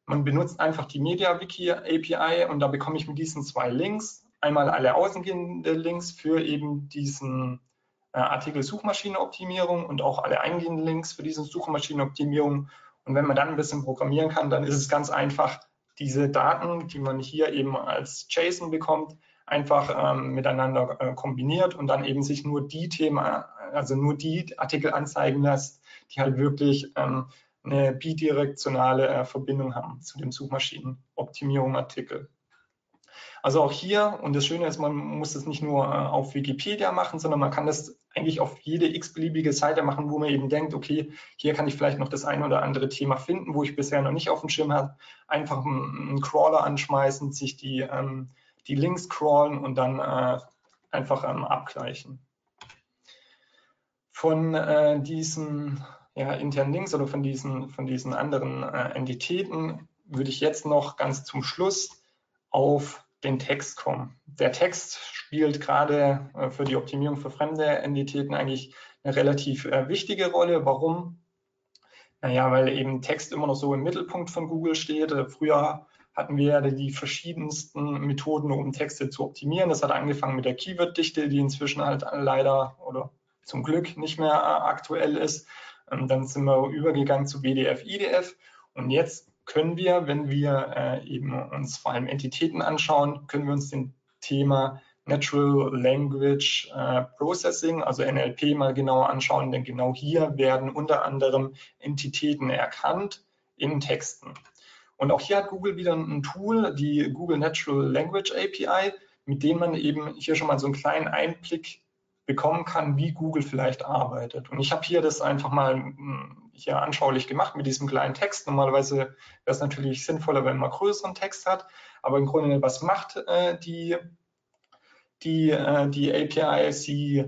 Man benutzt einfach die MediaWiki API und da bekomme ich mit diesen zwei Links einmal alle außengehenden Links für eben diesen äh, Artikel Suchmaschinenoptimierung und auch alle eingehenden Links für diesen Suchmaschinenoptimierung. Und wenn man dann ein bisschen programmieren kann, dann ist es ganz einfach, diese Daten, die man hier eben als JSON bekommt, einfach ähm, miteinander äh, kombiniert und dann eben sich nur die Themen, äh, also nur die Artikel anzeigen lässt, die halt wirklich ähm, eine bidirektionale äh, Verbindung haben zu dem Suchmaschinenoptimierung-Artikel. Also auch hier, und das Schöne ist, man muss es nicht nur äh, auf Wikipedia machen, sondern man kann das eigentlich auf jede x-beliebige Seite machen, wo man eben denkt, okay, hier kann ich vielleicht noch das ein oder andere Thema finden, wo ich bisher noch nicht auf dem Schirm habe. Einfach einen, Crawler anschmeißen, sich die, ähm, die Links crawlen und dann äh, einfach ähm, abgleichen. Von äh, diesen ja, internen Links oder von diesen, von diesen anderen äh, Entitäten würde ich jetzt noch ganz zum Schluss auf den Text kommen. Der Text spielt gerade äh, für die Optimierung für fremde Entitäten eigentlich eine relativ äh, wichtige Rolle. Warum? Naja, weil eben Text immer noch so im Mittelpunkt von Google steht. Äh, früher hatten wir die verschiedensten Methoden, um Texte zu optimieren. Das hat angefangen mit der Keyword-Dichte, die inzwischen halt leider oder zum Glück nicht mehr aktuell ist. Ähm, dann sind wir übergegangen zu BDF, IDF und jetzt können wir, wenn wir äh, eben uns vor allem Entitäten anschauen, können wir uns dem Thema Natural Language äh, Processing, also NLP, mal genauer anschauen, denn genau hier werden unter anderem Entitäten erkannt in Texten. Und auch hier hat Google wieder ein Tool, die Google Natural Language API, mit dem man eben hier schon mal so einen kleinen Einblick bekommen kann, wie Google vielleicht arbeitet. Und ich habe hier das einfach mal hm, hier anschaulich gemacht mit diesem kleinen Text. Normalerweise wäre es natürlich sinnvoller, wenn man größeren Text hat. Aber im Grunde, was macht äh, die, die, äh, die API? Sie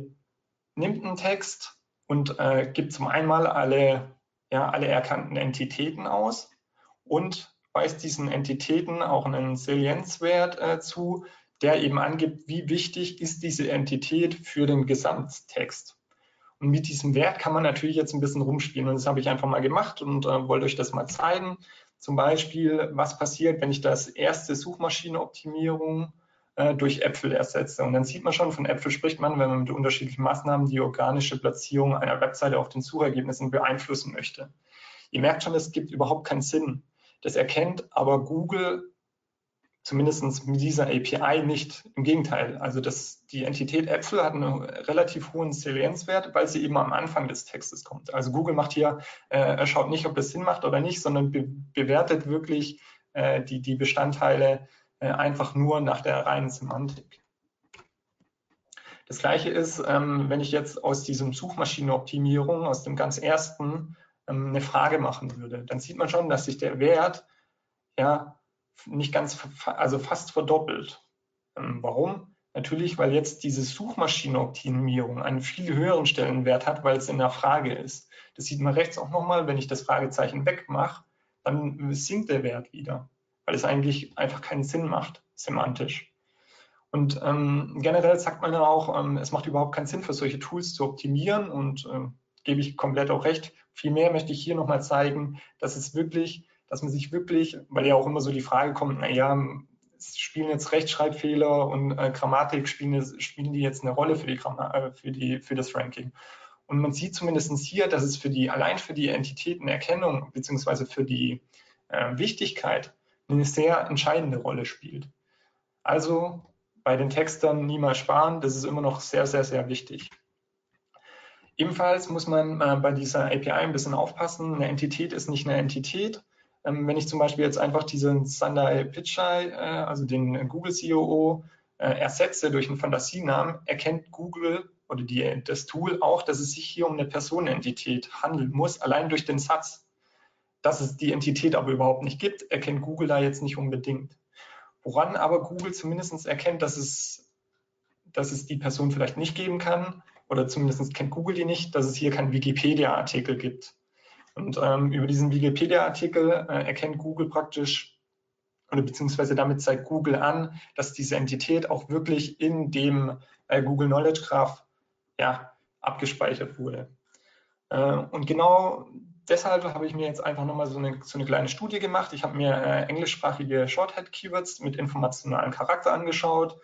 nimmt einen Text und äh, gibt zum einen alle, ja, alle erkannten Entitäten aus und weist diesen Entitäten auch einen Salienzwert äh, zu, der eben angibt, wie wichtig ist diese Entität für den Gesamttext. Und mit diesem Wert kann man natürlich jetzt ein bisschen rumspielen. Und das habe ich einfach mal gemacht und äh, wollte euch das mal zeigen. Zum Beispiel, was passiert, wenn ich das erste Suchmaschinenoptimierung äh, durch Äpfel ersetze. Und dann sieht man schon, von Äpfel spricht man, wenn man mit unterschiedlichen Maßnahmen die organische Platzierung einer Webseite auf den Suchergebnissen beeinflussen möchte. Ihr merkt schon, es gibt überhaupt keinen Sinn. Das erkennt aber Google zumindest mit dieser API nicht. Im Gegenteil, also das, die Entität Äpfel hat einen relativ hohen Salienzwert, weil sie eben am Anfang des Textes kommt. Also Google macht hier, äh, er schaut nicht, ob das Sinn macht oder nicht, sondern be bewertet wirklich äh, die, die Bestandteile äh, einfach nur nach der reinen Semantik. Das gleiche ist, ähm, wenn ich jetzt aus diesem Suchmaschinenoptimierung, aus dem ganz ersten, ähm, eine Frage machen würde, dann sieht man schon, dass sich der Wert ja nicht ganz, also fast verdoppelt. Ähm, warum? Natürlich, weil jetzt diese Suchmaschinenoptimierung einen viel höheren Stellenwert hat, weil es in der Frage ist. Das sieht man rechts auch nochmal, wenn ich das Fragezeichen wegmache, dann sinkt der Wert wieder, weil es eigentlich einfach keinen Sinn macht, semantisch. Und ähm, generell sagt man ja auch, ähm, es macht überhaupt keinen Sinn für solche Tools zu optimieren und äh, gebe ich komplett auch recht. Vielmehr möchte ich hier nochmal zeigen, dass es wirklich, dass man sich wirklich, weil ja auch immer so die Frage kommt, naja, spielen jetzt Rechtschreibfehler und äh, Grammatik, spielen, spielen die jetzt eine Rolle für, die, äh, für, die, für das Ranking? Und man sieht zumindest hier, dass es für die, allein für die Entitätenerkennung beziehungsweise für die äh, Wichtigkeit eine sehr entscheidende Rolle spielt. Also bei den Textern niemals sparen, das ist immer noch sehr, sehr, sehr wichtig. Ebenfalls muss man äh, bei dieser API ein bisschen aufpassen. Eine Entität ist nicht eine Entität. Ähm, wenn ich zum Beispiel jetzt einfach diesen Sundar Pichai, äh, also den Google COO, äh, ersetze durch einen Fantasienamen, erkennt Google oder die, das Tool auch, dass es sich hier um eine Personenentität handeln muss, allein durch den Satz. Dass es die Entität aber überhaupt nicht gibt, erkennt Google da jetzt nicht unbedingt. Woran aber Google zumindest erkennt, dass es, dass es die Person vielleicht nicht geben kann, oder zumindest kennt Google die nicht, dass es hier keinen Wikipedia-Artikel gibt. Und ähm, über diesen Wikipedia-Artikel äh, erkennt Google praktisch, oder beziehungsweise damit zeigt Google an, dass diese Entität auch wirklich in dem äh, Google Knowledge Graph ja, abgespeichert wurde. Äh, und genau deshalb habe ich mir jetzt einfach nochmal so eine, so eine kleine Studie gemacht. Ich habe mir äh, englischsprachige Shorthead-Keywords mit informationalem Charakter angeschaut,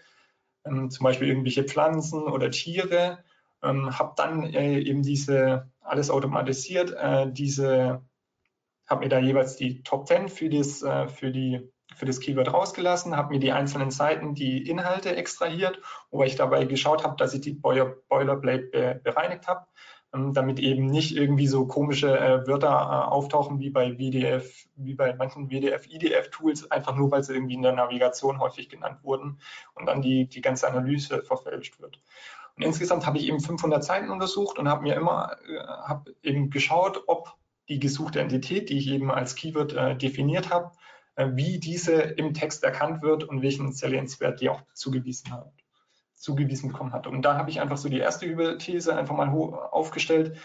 ähm, zum Beispiel irgendwelche Pflanzen oder Tiere, ähm, habe dann äh, eben diese, alles automatisiert, äh, diese, habe mir da jeweils die Top 10 für das, äh, für die für das Keyword rausgelassen, habe mir die einzelnen Seiten, die Inhalte extrahiert, wobei ich dabei geschaut habe, dass ich die Boilerplate bereinigt habe ähm, damit eben nicht irgendwie so komische äh, Wörter äh, auftauchen wie bei WDF, wie bei manchen WDF-IDF-Tools, einfach nur, weil sie irgendwie in der Navigation häufig genannt wurden und dann die, die ganze Analyse verfälscht wird. Und insgesamt habe ich eben 500 Seiten untersucht und habe mir immer, äh, habe eben geschaut, ob die gesuchte Entität, die ich eben als Keyword äh, definiert habe, äh, wie diese im Text erkannt wird und welchen Salienzwert die auch zugewiesen hat zugewiesen bekommen hat. Und da habe ich einfach so die erste Hypothese einfach mal aufgestellt.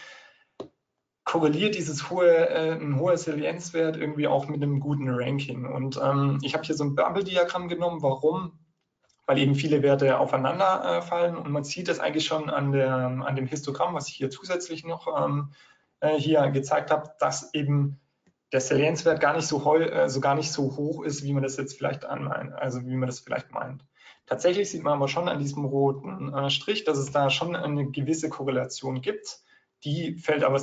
Korreliert dieses hohe, äh, ein hoher Salienzwert irgendwie auch mit einem guten Ranking? Und ähm, ich habe hier so ein Bubble-Diagramm genommen. Warum? Weil eben viele Werte aufeinander äh, fallen und man sieht das eigentlich schon an, der, an dem Histogramm, was ich hier zusätzlich noch ähm, äh, hier gezeigt habe, dass eben der Salienzwert gar nicht so, äh, so gar nicht so hoch ist, wie man das jetzt vielleicht anmeint, also wie man das vielleicht meint. Tatsächlich sieht man aber schon an diesem roten äh, Strich, dass es da schon eine gewisse Korrelation gibt. Die fällt aber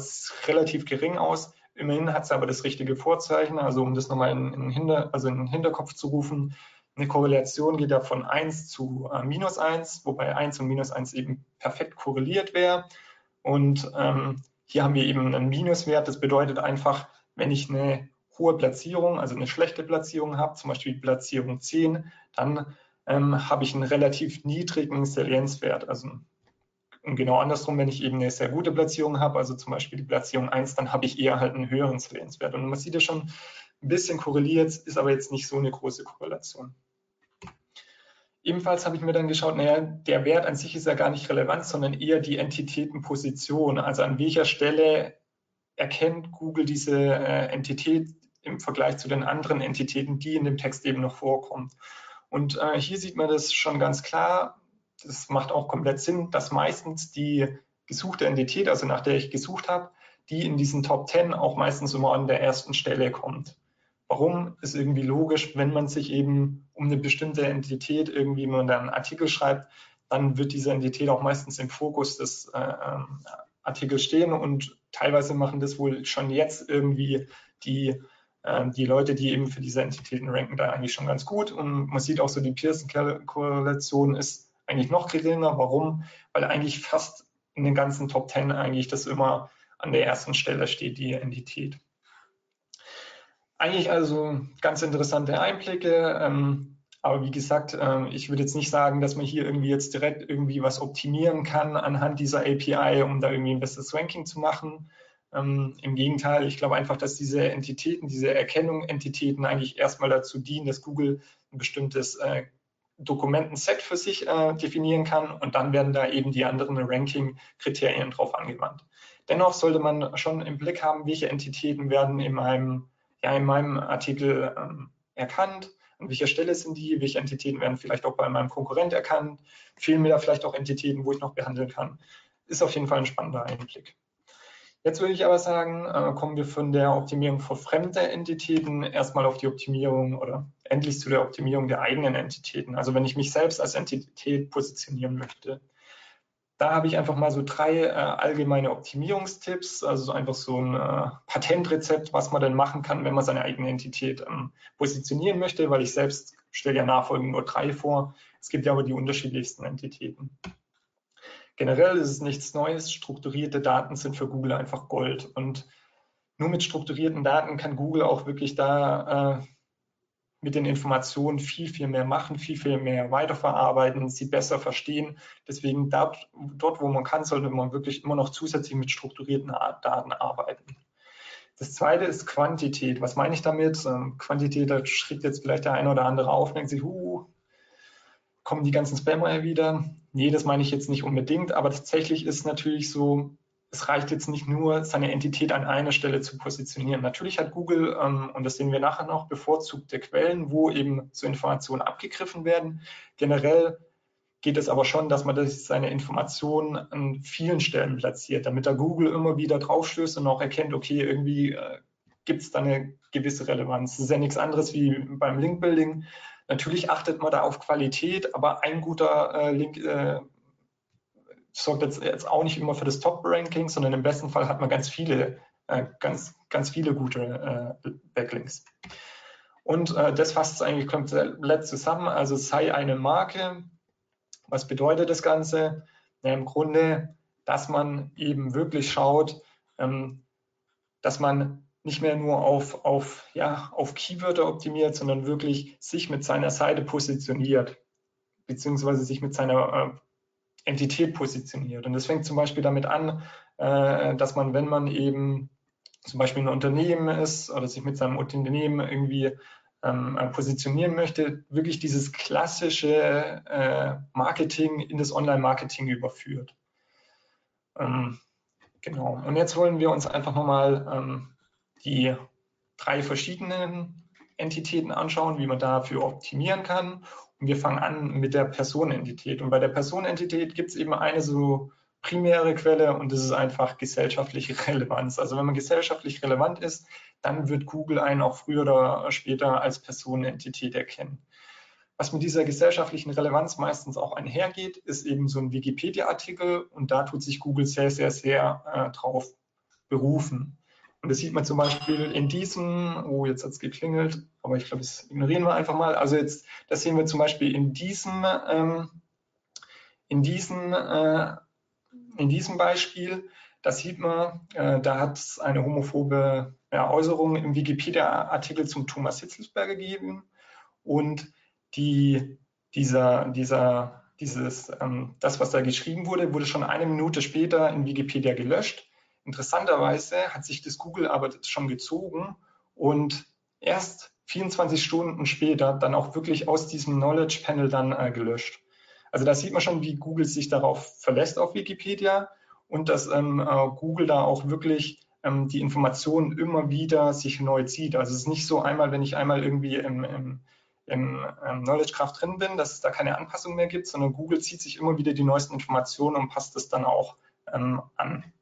relativ gering aus. Immerhin hat es aber das richtige Vorzeichen. Also um das nochmal in, in, Hinter, also in den Hinterkopf zu rufen, eine Korrelation geht ja von 1 zu äh, minus 1, wobei 1 und minus 1 eben perfekt korreliert wäre. Und ähm, hier haben wir eben einen Minuswert. Das bedeutet einfach, wenn ich eine hohe Platzierung, also eine schlechte Platzierung habe, zum Beispiel Platzierung 10, dann ähm, habe ich einen relativ niedrigen Salienzwert. Also und genau andersrum, wenn ich eben eine sehr gute Platzierung habe, also zum Beispiel die Platzierung 1, dann habe ich eher halt einen höheren Salienzwert. Und man sieht ja schon ein bisschen korreliert, ist aber jetzt nicht so eine große Korrelation. Ebenfalls habe ich mir dann geschaut, naja, der Wert an sich ist ja gar nicht relevant, sondern eher die Entitätenposition. Also an welcher Stelle erkennt Google diese äh, Entität im Vergleich zu den anderen Entitäten, die in dem Text eben noch vorkommen. Und äh, hier sieht man das schon ganz klar. Das macht auch komplett Sinn, dass meistens die gesuchte Entität, also nach der ich gesucht habe, die in diesen Top 10 auch meistens immer an der ersten Stelle kommt. Warum ist irgendwie logisch, wenn man sich eben um eine bestimmte Entität irgendwie, wenn man dann einen Artikel schreibt, dann wird diese Entität auch meistens im Fokus des äh, ähm, Artikels stehen und teilweise machen das wohl schon jetzt irgendwie die ähm, die Leute, die eben für diese Entitäten ranken, da eigentlich schon ganz gut. Und man sieht auch so, die Pearson-Korrelation ist eigentlich noch geringer. Warum? Weil eigentlich fast in den ganzen Top 10 eigentlich das immer an der ersten Stelle steht, die Entität. Eigentlich also ganz interessante Einblicke. Ähm, aber wie gesagt, ähm, ich würde jetzt nicht sagen, dass man hier irgendwie jetzt direkt irgendwie was optimieren kann anhand dieser API, um da irgendwie ein besseres Ranking zu machen. Ähm, Im Gegenteil, ich glaube einfach, dass diese Entitäten, diese Erkennung Entitäten eigentlich erstmal dazu dienen, dass Google ein bestimmtes äh, Dokumentenset für sich äh, definieren kann und dann werden da eben die anderen Ranking-Kriterien drauf angewandt. Dennoch sollte man schon im Blick haben, welche Entitäten werden in meinem, ja, in meinem Artikel ähm, erkannt, an welcher Stelle sind die, welche Entitäten werden vielleicht auch bei meinem Konkurrent erkannt, fehlen mir da vielleicht auch Entitäten, wo ich noch behandeln kann. Ist auf jeden Fall ein spannender Einblick. Jetzt würde ich aber sagen, äh, kommen wir von der Optimierung für fremde Entitäten erstmal auf die Optimierung oder endlich zu der Optimierung der eigenen Entitäten. Also wenn ich mich selbst als Entität positionieren möchte. Da habe ich einfach mal so drei äh, allgemeine Optimierungstipps, also so einfach so ein äh, Patentrezept, was man denn machen kann, wenn man seine eigene Entität ähm, positionieren möchte, weil ich selbst stelle ja nachfolgend nur drei vor. Es gibt ja aber die unterschiedlichsten Entitäten. Generell ist es nichts Neues. Strukturierte Daten sind für Google einfach Gold. Und nur mit strukturierten Daten kann Google auch wirklich da äh, mit den Informationen viel, viel mehr machen, viel, viel mehr weiterverarbeiten, sie besser verstehen. Deswegen dort, dort wo man kann, sollte man wirklich immer noch zusätzlich mit strukturierten Daten arbeiten. Das zweite ist Quantität. Was meine ich damit? Ähm, Quantität, da schreckt jetzt vielleicht der eine oder andere auf und denkt sich, huh, kommen die ganzen Spammer wieder? Nee, das meine ich jetzt nicht unbedingt, aber tatsächlich ist natürlich so, es reicht jetzt nicht nur, seine Entität an einer Stelle zu positionieren. Natürlich hat Google, ähm, und das sehen wir nachher noch, bevorzugte Quellen, wo eben so Informationen abgegriffen werden. Generell geht es aber schon, dass man das, seine Informationen an vielen Stellen platziert, damit da Google immer wieder draufstößt und auch erkennt, okay, irgendwie äh, gibt es da eine gewisse Relevanz. Das ist ja nichts anderes wie beim Link-Building. Natürlich achtet man da auf Qualität, aber ein guter äh, Link äh, sorgt jetzt, jetzt auch nicht immer für das Top-Ranking, sondern im besten Fall hat man ganz viele, äh, ganz, ganz viele gute äh, Backlinks. Und äh, das fasst es eigentlich komplett zusammen. Also sei eine Marke. Was bedeutet das Ganze? Ja, Im Grunde, dass man eben wirklich schaut, ähm, dass man nicht mehr nur auf, auf, ja, auf Keywörter optimiert, sondern wirklich sich mit seiner Seite positioniert, beziehungsweise sich mit seiner äh, Entität positioniert. Und das fängt zum Beispiel damit an, äh, dass man, wenn man eben zum Beispiel ein Unternehmen ist oder sich mit seinem Unternehmen irgendwie ähm, äh, positionieren möchte, wirklich dieses klassische äh, Marketing in das Online-Marketing überführt. Ähm, genau. Und jetzt wollen wir uns einfach nochmal ähm, die drei verschiedenen Entitäten anschauen, wie man dafür optimieren kann. Wir fangen an mit der Personenentität. Und bei der Personenentität gibt es eben eine so primäre Quelle und das ist einfach gesellschaftliche [LAUGHS] Relevanz. Also wenn man gesellschaftlich relevant ist, dann wird Google einen auch früher oder später als Personenentität erkennen. Was mit dieser gesellschaftlichen Relevanz meistens auch einhergeht, ist eben so ein Wikipedia-Artikel und da tut sich Google sehr, sehr, sehr äh, drauf berufen. Und das sieht man zum Beispiel in diesem, oh, jetzt hat es geklingelt, aber ich glaube, das ignorieren wir einfach mal. Also jetzt, das sehen wir zum Beispiel in diesem, ähm, in diesem, äh, in diesem Beispiel. Da sieht man, äh, da hat es eine homophobe ja, Äußerung im Wikipedia-Artikel zum Thomas Hitzelsberger gegeben. Und die, dieser, dieser, dieses, ähm, das, was da geschrieben wurde, wurde schon eine Minute später in Wikipedia gelöscht. Interessanterweise hat sich das Google aber schon gezogen und erst 24 Stunden später dann auch wirklich aus diesem Knowledge Panel dann äh, gelöscht. Also da sieht man schon, wie Google sich darauf verlässt auf Wikipedia und dass ähm, äh, Google da auch wirklich ähm, die Informationen immer wieder sich neu zieht. Also es ist nicht so einmal, wenn ich einmal irgendwie im, im, im ähm, Knowledge Graph drin bin, dass es da keine Anpassung mehr gibt, sondern Google zieht sich immer wieder die neuesten Informationen und passt es dann auch ähm, an.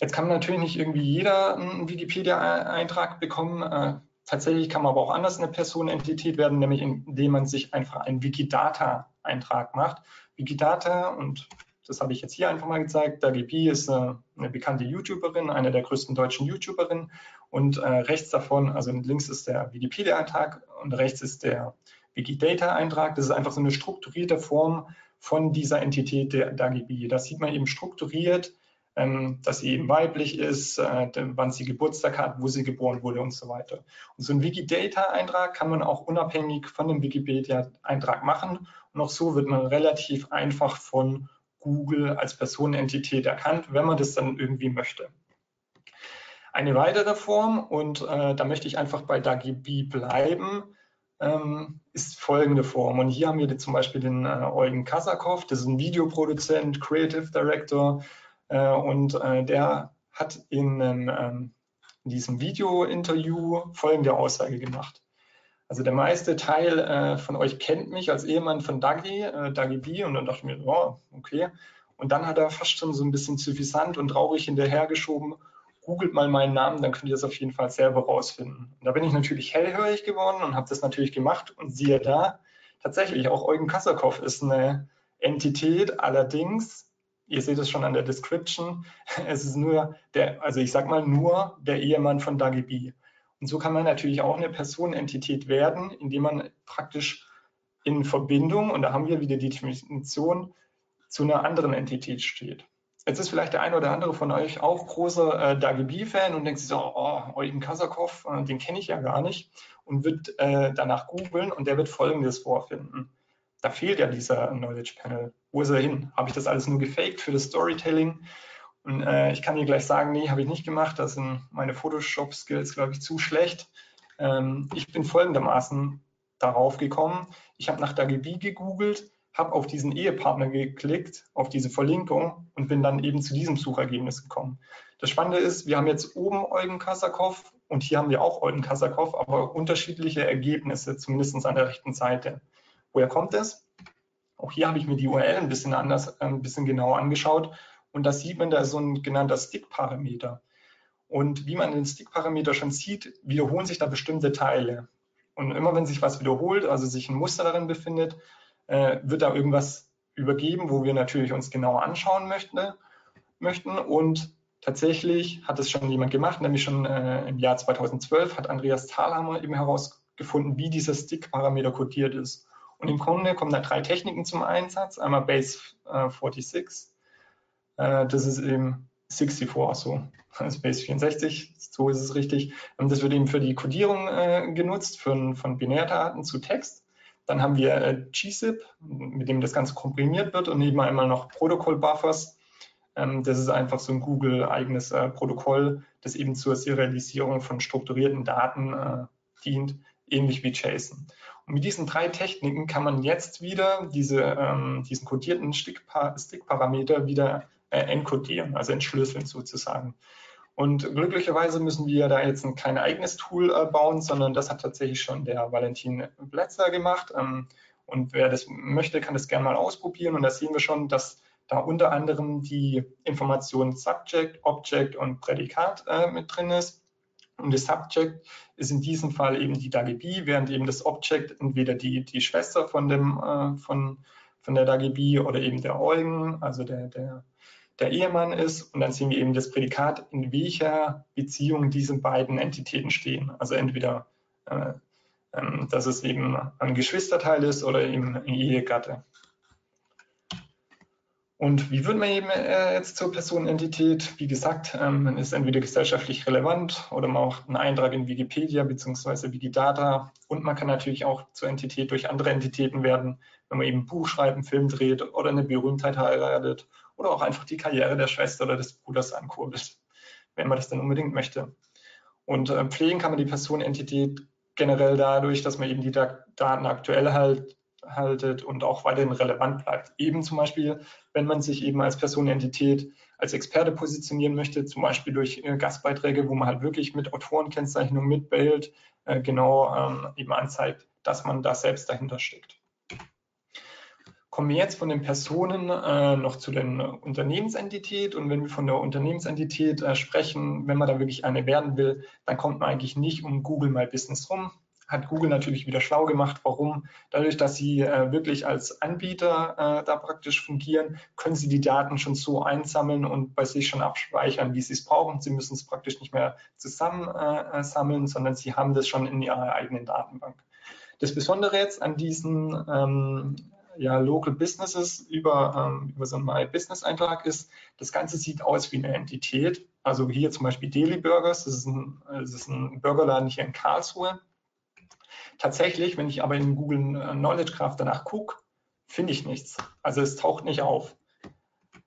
Jetzt kann natürlich nicht irgendwie jeder einen Wikipedia-Eintrag bekommen. Äh, tatsächlich kann man aber auch anders eine Personenentität werden, nämlich indem man sich einfach einen Wikidata-Eintrag macht. Wikidata, und das habe ich jetzt hier einfach mal gezeigt, DaGB ist äh, eine bekannte YouTuberin, eine der größten deutschen YouTuberinnen. Und äh, rechts davon, also links ist der Wikipedia-Eintrag und rechts ist der Wikidata-Eintrag. Das ist einfach so eine strukturierte Form von dieser Entität der DAGB. Das sieht man eben strukturiert dass sie eben weiblich ist, äh, wann sie Geburtstag hat, wo sie geboren wurde und so weiter. Und so ein Wikidata-Eintrag kann man auch unabhängig von dem Wikipedia-Eintrag machen. Und auch so wird man relativ einfach von Google als Personenentität erkannt, wenn man das dann irgendwie möchte. Eine weitere Form, und äh, da möchte ich einfach bei DAGB bleiben, ähm, ist folgende Form. Und hier haben wir zum Beispiel den äh, Eugen Kasakov, das ist ein Videoproduzent, Creative Director und äh, der hat in, ähm, in diesem Video-Interview folgende Aussage gemacht. Also der meiste Teil äh, von euch kennt mich als Ehemann von Dagi, äh, Dagi B, und dann dachte ich mir, oh, okay. Und dann hat er fast schon so ein bisschen suffisant und traurig hinterhergeschoben, googelt mal meinen Namen, dann könnt ihr das auf jeden Fall selber rausfinden. Und da bin ich natürlich hellhörig geworden und habe das natürlich gemacht und siehe da, tatsächlich, auch Eugen Kassakow ist eine Entität, allerdings, ihr seht es schon an der Description, [LAUGHS] es ist nur der, also ich sag mal nur der Ehemann von Dagi B. Und so kann man natürlich auch eine Personenentität werden, indem man praktisch in Verbindung, und da haben wir wieder die Definition, zu einer anderen Entität steht. Jetzt ist vielleicht der eine oder andere von euch auch großer äh, DAGB-Fan und denkt sich so, oh, Eugen Kasakov, äh, den kenne ich ja gar nicht und wird äh, danach googeln und der wird Folgendes vorfinden. Da fehlt ja dieser Knowledge Panel. Wo ist er hin? Habe ich das alles nur gefaked für das Storytelling? Und äh, ich kann dir gleich sagen, nee, habe ich nicht gemacht. Da sind meine Photoshop-Skills, glaube ich, zu schlecht. Ähm, ich bin folgendermaßen darauf gekommen. Ich habe nach DAGB gegoogelt, habe auf diesen Ehepartner geklickt, auf diese Verlinkung und bin dann eben zu diesem Suchergebnis gekommen. Das Spannende ist, wir haben jetzt oben Eugen Kassakow und hier haben wir auch Eugen Kassakow, aber unterschiedliche Ergebnisse, zumindest an der rechten Seite. Woher kommt es? Auch hier habe ich mir die URL ein bisschen anders, äh, ein bisschen genauer angeschaut und da sieht man, da ist so ein genannter Stick-Parameter. Und wie man den Stick-Parameter schon sieht, wiederholen sich da bestimmte Teile. Und immer wenn sich was wiederholt, also sich ein Muster darin befindet, äh, wird da irgendwas übergeben, wo wir natürlich uns genauer anschauen möchten. möchten. Und tatsächlich hat es schon jemand gemacht, nämlich schon äh, im Jahr 2012 hat Andreas Thalhammer eben herausgefunden, wie dieser Stick-Parameter codiert ist. Und im Grunde kommen da drei Techniken zum Einsatz. Einmal Base äh, 46, äh, das ist eben 64, so, also Base 64, so ist es richtig. Ähm, das wird eben für die Codierung äh, genutzt, für, von Binärdaten zu Text. Dann haben wir äh, GZIP, mit dem das Ganze komprimiert wird und eben einmal noch Protokoll-Buffers. Ähm, das ist einfach so ein Google-eigenes äh, Protokoll, das eben zur Serialisierung von strukturierten Daten äh, dient, ähnlich wie JSON. Mit diesen drei Techniken kann man jetzt wieder diese, ähm, diesen kodierten Stick-Parameter wieder äh, encodieren, also entschlüsseln sozusagen. Und glücklicherweise müssen wir da jetzt kein eigenes Tool äh, bauen, sondern das hat tatsächlich schon der Valentin Bletzer gemacht. Ähm, und wer das möchte, kann das gerne mal ausprobieren. Und da sehen wir schon, dass da unter anderem die Information Subject, Object und Prädikat äh, mit drin ist. Und das Subject ist in diesem Fall eben die DAGB, während eben das Object entweder die, die Schwester von, dem, äh, von, von der DAGB oder eben der Eugen, also der, der der Ehemann ist und dann sehen wir eben das Prädikat, in welcher Beziehung diese beiden Entitäten stehen. Also entweder, äh, äh, dass es eben ein Geschwisterteil ist oder eben ein Ehegatte. Und wie wird man eben äh, jetzt zur Personenentität? Wie gesagt, ähm, man ist entweder gesellschaftlich relevant oder man macht einen Eintrag in Wikipedia bzw. Wikidata. Und man kann natürlich auch zur Entität durch andere Entitäten werden, wenn man eben ein Buch schreibt, einen Film dreht oder eine Berühmtheit heiratet oder auch einfach die Karriere der Schwester oder des Bruders ankurbelt, wenn man das dann unbedingt möchte. Und äh, pflegen kann man die Personenentität generell dadurch, dass man eben die Daten aktuell halt, haltet und auch weiterhin relevant bleibt. Eben zum Beispiel, wenn man sich eben als Personenentität als Experte positionieren möchte, zum Beispiel durch äh, Gastbeiträge, wo man halt wirklich mit Autorenkennzeichnung mitbehält, äh, genau ähm, eben anzeigt, dass man da selbst dahinter steckt. Kommen wir jetzt von den Personen äh, noch zu den Unternehmensentität. Und wenn wir von der Unternehmensentität äh, sprechen, wenn man da wirklich eine werden will, dann kommt man eigentlich nicht um Google My Business rum. Hat Google natürlich wieder schlau gemacht. Warum? Dadurch, dass sie äh, wirklich als Anbieter äh, da praktisch fungieren, können sie die Daten schon so einsammeln und bei sich schon abspeichern, wie sie es brauchen. Sie müssen es praktisch nicht mehr zusammen äh, sammeln, sondern sie haben das schon in ihrer eigenen Datenbank. Das Besondere jetzt an diesen ähm, ja, Local Businesses über, ähm, über so einen My Business Eintrag ist, das Ganze sieht aus wie eine Entität. Also hier zum Beispiel Daily Burgers, das ist ein, das ist ein Burgerladen hier in Karlsruhe. Tatsächlich, wenn ich aber in Google äh, Knowledge Graph danach gucke, finde ich nichts. Also es taucht nicht auf.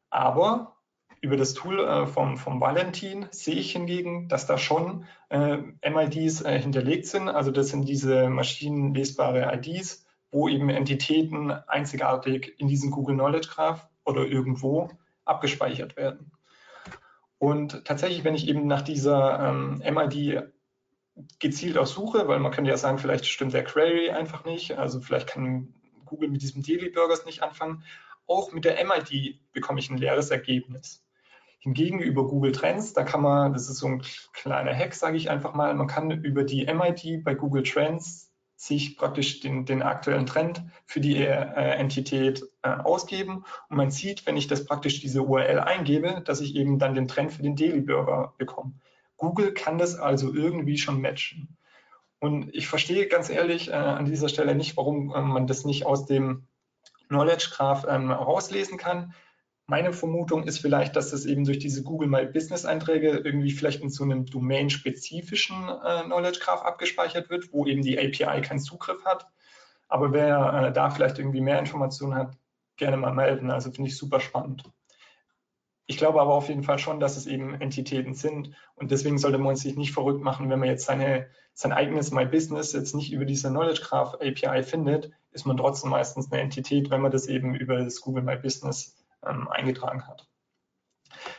Aber über das Tool äh, vom, vom Valentin sehe ich hingegen, dass da schon äh, MIDs äh, hinterlegt sind. Also das sind diese maschinenlesbare IDs, wo eben Entitäten einzigartig in diesem Google Knowledge Graph oder irgendwo abgespeichert werden. Und tatsächlich, wenn ich eben nach dieser ähm, MID gezielt aus Suche, weil man könnte ja sagen, vielleicht stimmt der Query einfach nicht. Also vielleicht kann Google mit diesem Daily Burgers nicht anfangen. Auch mit der MID bekomme ich ein leeres Ergebnis. Hingegen über Google Trends, da kann man, das ist so ein kleiner Hack, sage ich einfach mal, man kann über die MID bei Google Trends sich praktisch den, den aktuellen Trend für die äh, Entität äh, ausgeben. Und man sieht, wenn ich das praktisch diese URL eingebe, dass ich eben dann den Trend für den Daily Burger bekomme. Google kann das also irgendwie schon matchen. Und ich verstehe ganz ehrlich äh, an dieser Stelle nicht, warum äh, man das nicht aus dem Knowledge Graph ähm, rauslesen kann. Meine Vermutung ist vielleicht, dass das eben durch diese Google My Business Einträge irgendwie vielleicht in so einem domain-spezifischen äh, Knowledge Graph abgespeichert wird, wo eben die API keinen Zugriff hat. Aber wer äh, da vielleicht irgendwie mehr Informationen hat, gerne mal melden. Also finde ich super spannend. Ich glaube aber auf jeden Fall schon, dass es eben Entitäten sind und deswegen sollte man sich nicht verrückt machen, wenn man jetzt seine, sein eigenes My Business jetzt nicht über diese Knowledge Graph API findet, ist man trotzdem meistens eine Entität, wenn man das eben über das Google My Business ähm, eingetragen hat.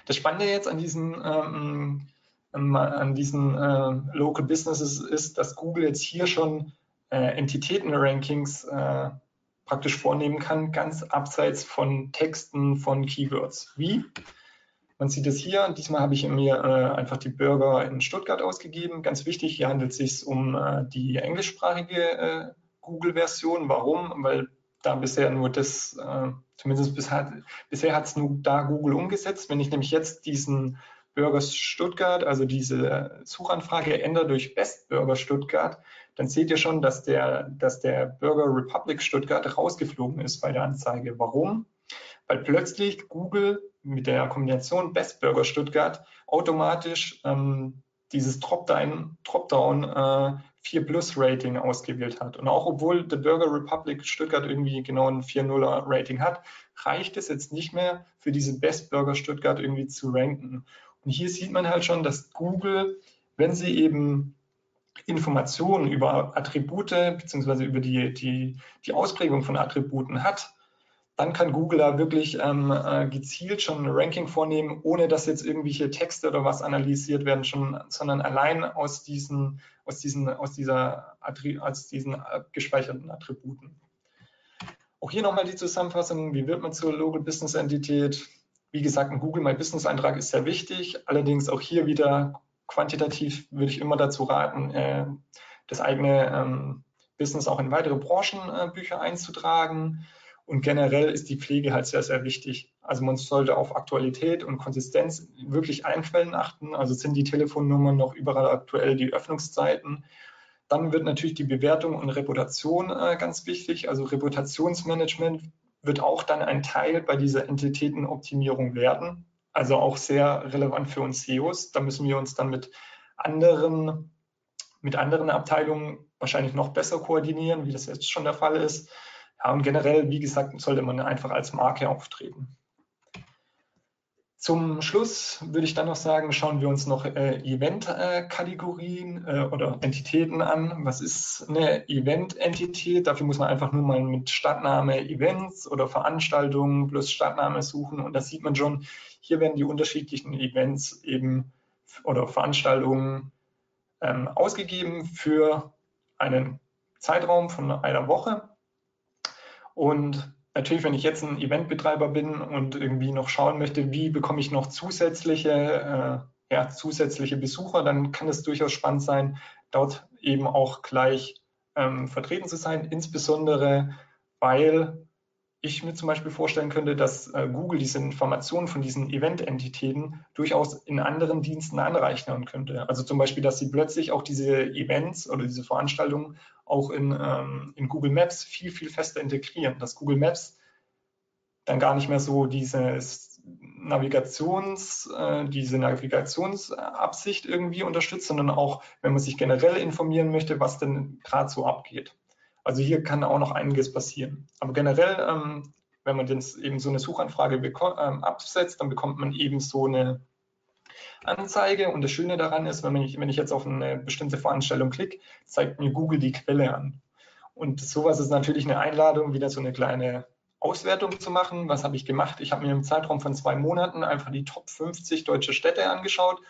Das Spannende jetzt an diesen, ähm, ähm, an diesen äh, Local Businesses ist, dass Google jetzt hier schon äh, Entitäten-Rankings äh, praktisch vornehmen kann, ganz abseits von Texten von Keywords. Wie? Man sieht es hier, diesmal habe ich mir äh, einfach die Bürger in Stuttgart ausgegeben. Ganz wichtig, hier handelt es sich um äh, die englischsprachige äh, Google-Version. Warum? Weil da bisher nur das, äh, zumindest bis hat, bisher hat es nur da Google umgesetzt. Wenn ich nämlich jetzt diesen Burgers Stuttgart, also diese Suchanfrage ändere durch Best Burger Stuttgart, dann seht ihr schon, dass der, dass der Burger Republic Stuttgart rausgeflogen ist bei der Anzeige. Warum? Weil plötzlich Google mit der Kombination Best Burger Stuttgart automatisch ähm, dieses Dropdown, äh, 4 Plus Rating ausgewählt hat. Und auch obwohl der Burger Republic Stuttgart irgendwie genau ein 4.0er Rating hat, reicht es jetzt nicht mehr für diese Best Burger Stuttgart irgendwie zu ranken. Und hier sieht man halt schon, dass Google, wenn sie eben Informationen über Attribute beziehungsweise über die, die, die Ausprägung von Attributen hat, dann kann Google da wirklich ähm, äh, gezielt schon ein Ranking vornehmen, ohne dass jetzt irgendwelche Texte oder was analysiert werden, schon, sondern allein aus diesen, aus diesen, aus dieser, aus diesen gespeicherten Attributen. Auch hier nochmal die Zusammenfassung. Wie wird man zur Local Business Entität? Wie gesagt, ein Google My Business Eintrag ist sehr wichtig. Allerdings auch hier wieder quantitativ würde ich immer dazu raten, äh, das eigene ähm, Business auch in weitere Branchenbücher äh, einzutragen. Und generell ist die Pflege halt sehr, sehr wichtig. Also man sollte auf Aktualität und Konsistenz wirklich allen Quellen achten. Also sind die Telefonnummern noch überall aktuell, die Öffnungszeiten. Dann wird natürlich die Bewertung und Reputation äh, ganz wichtig. Also Reputationsmanagement wird auch dann ein Teil bei dieser Entitätenoptimierung werden. Also auch sehr relevant für uns SEOs. Da müssen wir uns dann mit anderen, mit anderen Abteilungen wahrscheinlich noch besser koordinieren, wie das jetzt schon der Fall ist. Ja, und generell, wie gesagt, sollte man einfach als Marke auftreten. Zum Schluss würde ich dann noch sagen, schauen wir uns noch äh, Event-Kategorien äh, oder Entitäten an. Was ist eine Event-Entität? Dafür muss man einfach nur mal mit Stadtname Events oder Veranstaltungen plus Stadtname suchen. Und da sieht man schon, hier werden die unterschiedlichen Events eben oder Veranstaltungen ähm, ausgegeben für einen Zeitraum von einer Woche. Und natürlich, wenn ich jetzt ein Eventbetreiber bin und irgendwie noch schauen möchte, wie bekomme ich noch zusätzliche, äh, ja, zusätzliche Besucher, dann kann es durchaus spannend sein, dort eben auch gleich ähm, vertreten zu sein, insbesondere weil ich mir zum Beispiel vorstellen könnte, dass äh, Google diese Informationen von diesen Event-Entitäten durchaus in anderen Diensten anreichern könnte. Also zum Beispiel, dass sie plötzlich auch diese Events oder diese Veranstaltungen auch in, ähm, in Google Maps viel, viel fester integrieren, dass Google Maps dann gar nicht mehr so dieses Navigations, äh, diese Navigationsabsicht irgendwie unterstützt, sondern auch, wenn man sich generell informieren möchte, was denn gerade so abgeht. Also hier kann auch noch einiges passieren. Aber generell, ähm, wenn man jetzt eben so eine Suchanfrage ähm, absetzt, dann bekommt man eben so eine Anzeige. Und das Schöne daran ist, wenn ich, wenn ich jetzt auf eine bestimmte Veranstaltung klicke, zeigt mir Google die Quelle an. Und sowas ist natürlich eine Einladung, wieder so eine kleine Auswertung zu machen. Was habe ich gemacht? Ich habe mir im Zeitraum von zwei Monaten einfach die Top 50 deutsche Städte angeschaut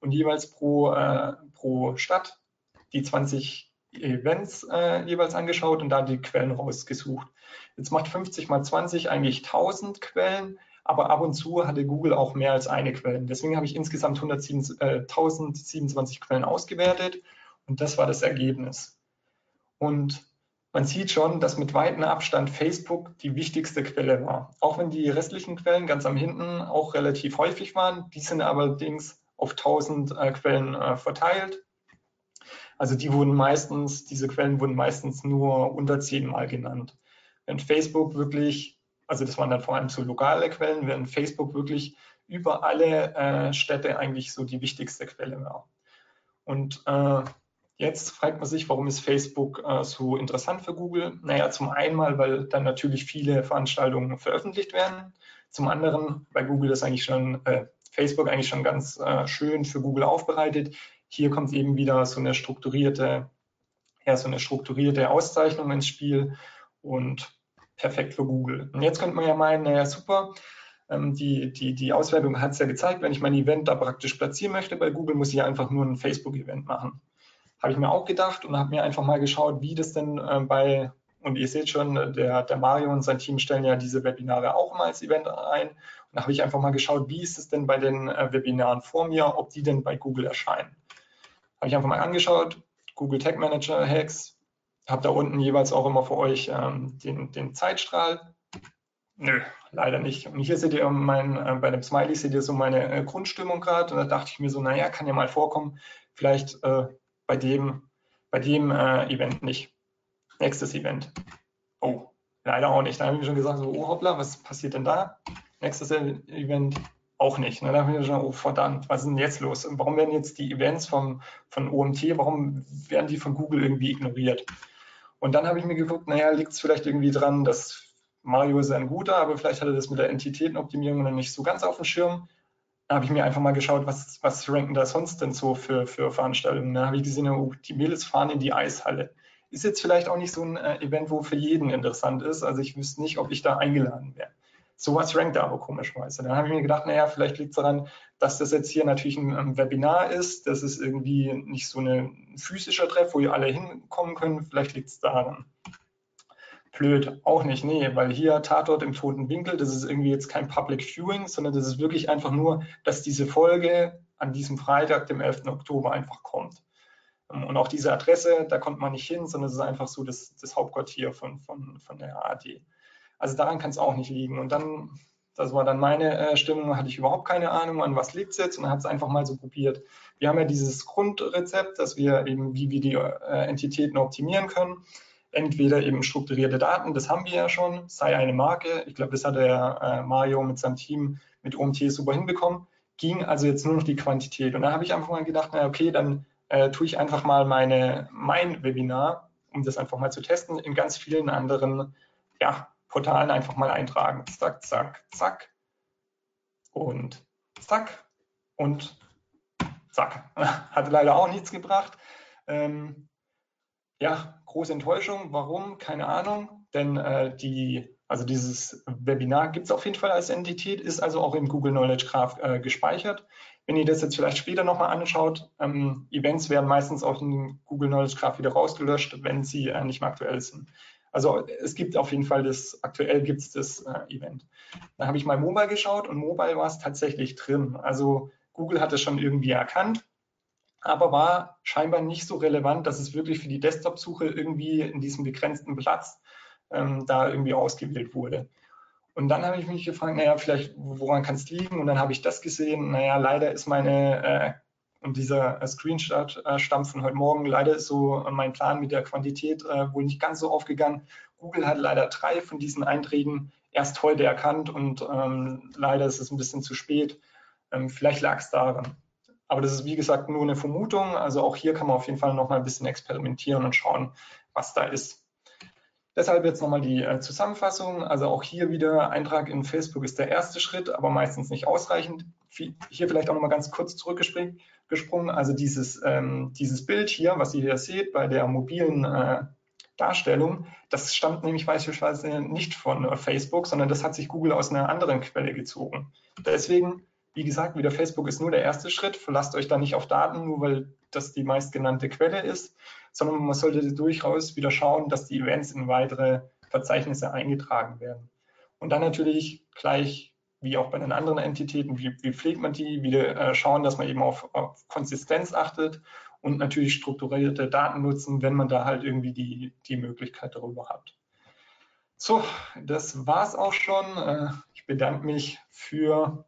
und jeweils pro, äh, pro Stadt die 20 Events äh, jeweils angeschaut und da die Quellen rausgesucht. Jetzt macht 50 mal 20 eigentlich 1000 Quellen, aber ab und zu hatte Google auch mehr als eine Quelle. Deswegen habe ich insgesamt 107, äh, 1027 Quellen ausgewertet und das war das Ergebnis. Und man sieht schon, dass mit weitem Abstand Facebook die wichtigste Quelle war. Auch wenn die restlichen Quellen ganz am Hinten auch relativ häufig waren. Die sind allerdings auf 1000 äh, Quellen äh, verteilt. Also die wurden meistens, diese Quellen wurden meistens nur unter zehnmal genannt. Wenn Facebook wirklich, also das waren dann vor allem so lokale Quellen, während Facebook wirklich über alle äh, Städte eigentlich so die wichtigste Quelle war. Und äh, Jetzt fragt man sich, warum ist Facebook äh, so interessant für Google? Naja, zum einen mal, weil dann natürlich viele Veranstaltungen veröffentlicht werden. Zum anderen, weil Google das eigentlich schon, äh, Facebook eigentlich schon ganz äh, schön für Google aufbereitet. Hier kommt eben wieder so eine strukturierte, ja, so eine strukturierte Auszeichnung ins Spiel und perfekt für Google. Und jetzt könnte man ja meinen, naja, super, ähm, die, die, die Auswertung hat es ja gezeigt, wenn ich mein Event da praktisch platzieren möchte bei Google, muss ich einfach nur ein Facebook-Event machen. Habe ich mir auch gedacht und habe mir einfach mal geschaut, wie das denn äh, bei, und ihr seht schon, der, der Mario und sein Team stellen ja diese Webinare auch immer als Event ein. Und da habe ich einfach mal geschaut, wie ist es denn bei den äh, Webinaren vor mir, ob die denn bei Google erscheinen. Habe ich einfach mal angeschaut, Google Tag Manager Hacks, habe da unten jeweils auch immer für euch ähm, den, den Zeitstrahl. Nö, leider nicht. Und hier seht ihr mein, äh, bei dem Smiley seht ihr so meine äh, Grundstimmung gerade. Und da dachte ich mir so, naja, kann ja mal vorkommen, vielleicht äh, bei dem, bei dem äh, Event nicht. Nächstes Event. Oh, leider auch nicht. Da habe ich mir schon gesagt, so, oh hoppla, was passiert denn da? Nächstes Event auch nicht. Da habe ich schon, oh verdammt, was ist denn jetzt los? Und warum werden jetzt die Events vom, von OMT, warum werden die von Google irgendwie ignoriert? Und dann habe ich mir geguckt, naja, liegt es vielleicht irgendwie dran, dass Mario ist ein guter, aber vielleicht hat er das mit der Entitätenoptimierung noch nicht so ganz auf dem Schirm. Da habe ich mir einfach mal geschaut, was, was ranken da sonst denn so für, für Veranstaltungen. Da habe ich gesehen, oh, die Mädels fahren in die Eishalle. Ist jetzt vielleicht auch nicht so ein äh, Event, wo für jeden interessant ist. Also ich wüsste nicht, ob ich da eingeladen wäre. Sowas rankt da aber komischerweise. Dann habe ich mir gedacht, naja, vielleicht liegt es daran, dass das jetzt hier natürlich ein, Webinar ist. Das ist irgendwie nicht so ein physischer Treff, wo ihr alle hinkommen könnt. Vielleicht liegt es daran blöd, auch nicht, nee, weil hier Tatort im toten Winkel, das ist irgendwie jetzt kein Public Viewing, sondern das ist wirklich einfach nur, dass diese Folge an diesem Freitag, dem 11. Oktober, einfach kommt. Ähm, und auch diese Adresse, da kommt man nicht hin, sondern es ist einfach so das, das Hauptquartier von, von, von der AD. Also daran kann es auch nicht liegen. Und dann, das war dann meine äh, Stimmung, hatte ich überhaupt keine Ahnung, an was liegt es jetzt und habe es einfach mal so probiert. Wir haben ja dieses Grundrezept, dass wir eben, wie wir die äh, Entitäten optimieren können entweder eben strukturierte Daten, das haben wir ja schon, sei eine Marke. Ich glaube, das hat der äh, Mario mit seinem Team mit OMT super hinbekommen. Ging also jetzt nur noch die Quantität. Und da habe ich einfach mal gedacht, na okay, dann äh, tue ich einfach mal meine, mein Webinar, um das einfach mal zu testen, in ganz vielen anderen ja, Portalen einfach mal eintragen. Zack, zack, zack. Und zack. Und zack. [LAUGHS] Hatte leider auch nichts gebracht. Ähm, ja, große Enttäuschung. Warum? Keine Ahnung. Denn äh, die, also dieses Webinar gibt es auf jeden Fall als Entität, ist also auch im Google Knowledge Graph äh, gespeichert. Wenn ihr das jetzt vielleicht später nochmal anschaut, ähm, Events werden meistens auf dem Google Knowledge Graph wieder rausgelöscht, wenn sie äh, nicht mehr aktuell sind. Also es gibt auf jeden Fall das, aktuell gibt es das äh, Event. Dann habe ich mal Mobile geschaut und Mobile war es tatsächlich drin. Also Google hat es schon irgendwie erkannt aber war scheinbar nicht so relevant, dass es wirklich für die Desktop-Suche irgendwie in diesem begrenzten Platz ähm, da irgendwie ausgewählt wurde. Und dann habe ich mich gefragt, naja, vielleicht, woran kann es liegen? Und dann habe ich das gesehen, naja, leider ist meine, äh, und dieser äh, Screenshot äh, stammt von heute Morgen, leider ist so mein Plan mit der Quantität äh, wohl nicht ganz so aufgegangen. Google hat leider drei von diesen Einträgen erst heute erkannt und ähm, leider ist es ein bisschen zu spät. Ähm, vielleicht lag es daran. Aber das ist, wie gesagt, nur eine Vermutung. Also auch hier kann man auf jeden Fall noch mal ein bisschen experimentieren und schauen, was da ist. Deshalb jetzt nochmal die äh, Zusammenfassung. Also auch hier wieder Eintrag in Facebook ist der erste Schritt, aber meistens nicht ausreichend. Hier vielleicht auch nochmal ganz kurz zurückgesprungen. Also dieses, ähm, dieses Bild hier, was ihr hier seht bei der mobilen äh, Darstellung, das stammt nämlich beispielsweise nicht von äh, Facebook, sondern das hat sich Google aus einer anderen Quelle gezogen. Deswegen wie gesagt, wieder Facebook ist nur der erste Schritt. Verlasst euch da nicht auf Daten, nur weil das die meistgenannte Quelle ist, sondern man sollte durchaus wieder schauen, dass die Events in weitere Verzeichnisse eingetragen werden. Und dann natürlich gleich, wie auch bei den anderen Entitäten, wie, wie pflegt man die, wieder äh, schauen, dass man eben auf, auf Konsistenz achtet und natürlich strukturierte Daten nutzen, wenn man da halt irgendwie die, die Möglichkeit darüber hat. So, das war's auch schon. Äh, ich bedanke mich für,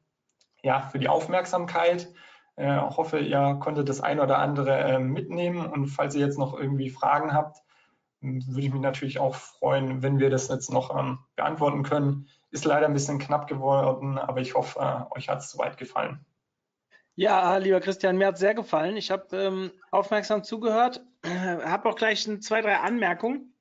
ja, für die Aufmerksamkeit. Ich äh, hoffe, ihr konntet das ein oder andere äh, mitnehmen und falls ihr jetzt noch irgendwie Fragen habt, würde ich mich natürlich auch freuen, wenn wir das jetzt noch ähm, beantworten können. Ist leider ein bisschen knapp geworden, aber ich hoffe, euch hat es soweit gefallen. Ja, lieber Christian, mir hat es sehr gefallen. Ich habe ähm, aufmerksam zugehört, habe auch gleich zwei, drei Anmerkungen.